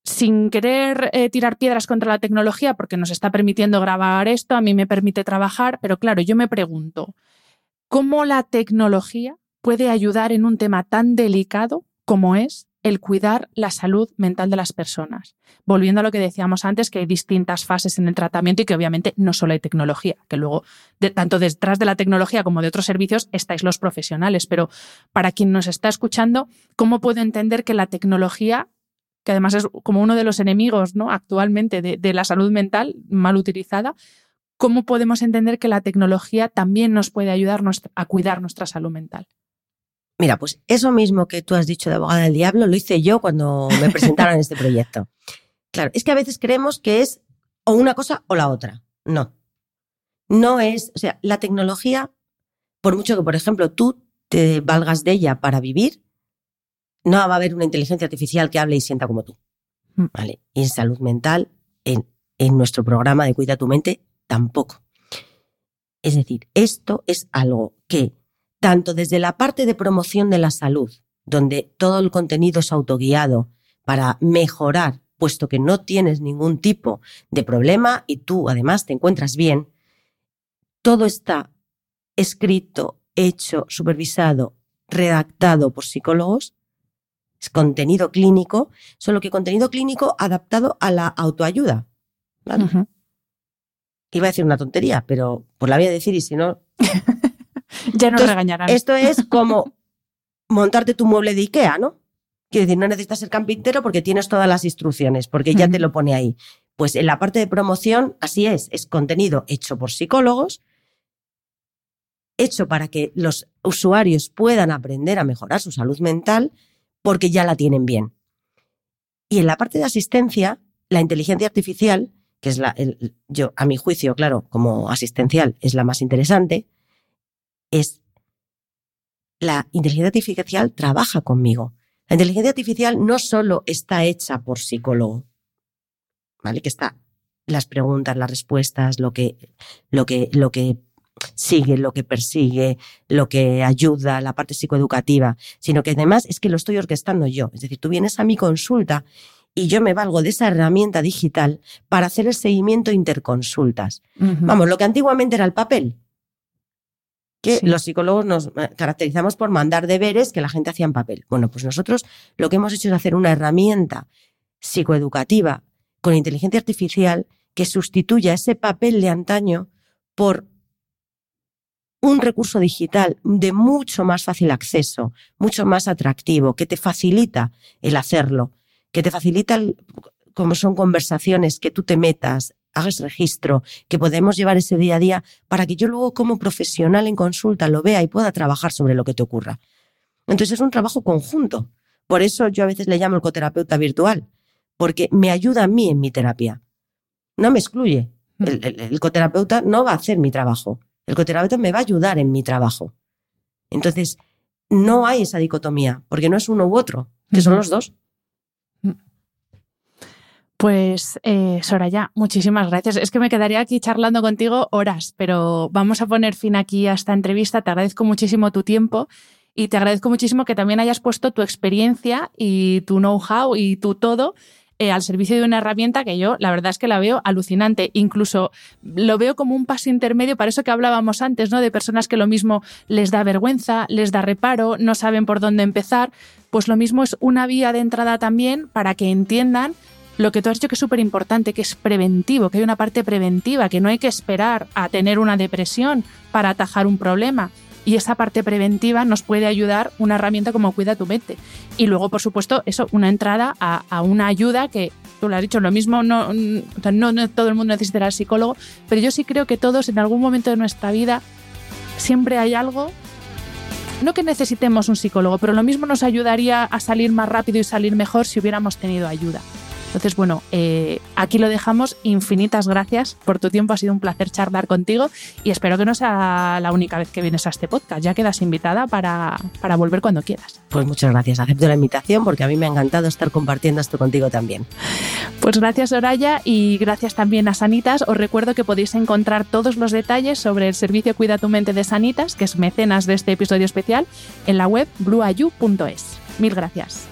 sin querer eh, tirar piedras contra la tecnología, porque nos está permitiendo grabar esto, a mí me permite trabajar, pero claro, yo me pregunto, ¿cómo la tecnología puede ayudar en un tema tan delicado como es el cuidar la salud mental de las personas? Volviendo a lo que decíamos antes, que hay distintas fases en el tratamiento y que obviamente no solo hay tecnología, que luego, tanto detrás de la tecnología como de otros servicios, estáis los profesionales, pero para quien nos está escuchando, ¿cómo puedo entender que la tecnología que además es como uno de los enemigos ¿no? actualmente de, de, la salud mental mal utilizada, ¿cómo podemos entender que la tecnología también nos puede ayudar a cuidar nuestra salud mental? Mira, pues eso mismo que tú has dicho de abogada del diablo lo hice yo cuando me presentaron este proyecto. Claro, es que a veces creemos que es o una cosa o la otra. No. No es, o sea, la tecnología por mucho que, por ejemplo, tú te valgas de ella para vivir, no va a haber una inteligencia artificial que hable y sienta como tú. Mm. ¿Vale? Y en salud mental, en, en nuestro programa de Cuida tu mente, tampoco. Es decir, esto es algo que, tanto desde la parte de promoción de la salud, donde todo el contenido es autoguiado para mejorar, puesto que no tienes ningún tipo de problema y tú además te encuentras bien, todo está escrito, hecho, supervisado, redactado por psicólogos, es contenido clínico, solo que contenido clínico adaptado a la autoayuda. Iba a decir una tontería, pero pues la voy a decir y si no... Ya nos Entonces, regañarán. Esto es como montarte tu mueble de Ikea, ¿no? Quiere decir, no necesitas ser carpintero porque tienes todas las instrucciones, porque ya te lo pone ahí. Pues en la parte de promoción, así es, es contenido hecho por psicólogos, hecho para que los usuarios puedan aprender a mejorar su salud mental porque ya la tienen bien. Y en la parte de asistencia, la inteligencia artificial, que es la, yo, a mi juicio, claro, como asistencial, es la más interesante, es la inteligencia artificial trabaja conmigo. La inteligencia artificial no solo está hecha por psicólogo, ¿vale? Que está las preguntas, las respuestas, lo que, lo que, lo que sigue, lo que persigue, lo que ayuda, la parte psicoeducativa, sino que además es que lo estoy orquestando yo. Es decir, tú vienes a mi consulta y yo me valgo de esa herramienta digital para hacer el seguimiento interconsultas. Vamos, lo que antiguamente era el papel. Que Sí. los psicólogos nos eh, caracterizamos por mandar deberes que la gente hacía en papel. Bueno, pues nosotros lo que hemos hecho es hacer una herramienta psicoeducativa con inteligencia artificial que sustituya ese papel de antaño por un recurso digital de mucho más fácil acceso, mucho más atractivo, que te facilita el hacerlo, que te facilita, el- como son conversaciones, que tú te metas, hagas registro, que podemos llevar ese día a día para que yo luego como profesional en consulta lo vea y pueda trabajar sobre lo que te ocurra. Entonces es un trabajo conjunto. Por eso yo a veces le llamo el coterapeuta virtual, porque me ayuda a mí en mi terapia. No me excluye. El, el- el coterapeuta no va a hacer mi trabajo. El coterapeuta me va a ayudar en mi trabajo. Entonces, no hay esa dicotomía, porque no es uno u otro, que son los dos. Pues, eh, Soraya, muchísimas gracias. Es que me quedaría aquí charlando contigo horas, pero vamos a poner fin aquí a esta entrevista. Te agradezco muchísimo tu tiempo y te agradezco muchísimo que también hayas puesto tu experiencia y tu know-how y tu todo eh, al servicio de una herramienta que yo, la verdad es que la veo alucinante. Incluso lo veo como un paso intermedio para eso que hablábamos antes, ¿no? De personas que lo mismo les da vergüenza, les da reparo, no saben por dónde empezar. Pues lo mismo es una vía de entrada también para que entiendan lo que tú has dicho que es súper importante, que es preventivo, que hay una parte preventiva, que no hay que esperar a tener una depresión para atajar un problema. Y esa parte preventiva nos puede ayudar una herramienta como Cuida tu mente. Y luego, por supuesto, eso, una entrada a, una ayuda que, tú lo has dicho, lo mismo, no, no todo el mundo necesitará al psicólogo, pero yo sí creo que todos en algún momento de nuestra vida siempre hay algo no que necesitemos un psicólogo, pero lo mismo nos ayudaría a salir más rápido y salir mejor si hubiéramos tenido ayuda. Entonces, bueno, eh, aquí lo dejamos. Infinitas gracias por tu tiempo. Ha sido un placer charlar contigo y espero que no sea la única vez que vienes a este podcast. Ya quedas invitada para, para volver cuando quieras. Pues muchas gracias. Acepto la invitación porque a mí me ha encantado estar compartiendo esto contigo también. Pues gracias, Soraya, y gracias también a Sanitas. Os recuerdo que podéis encontrar todos los detalles sobre el servicio Cuida tu mente de Sanitas, que es mecenas de este episodio especial, en la web blueayu.es. Mil gracias.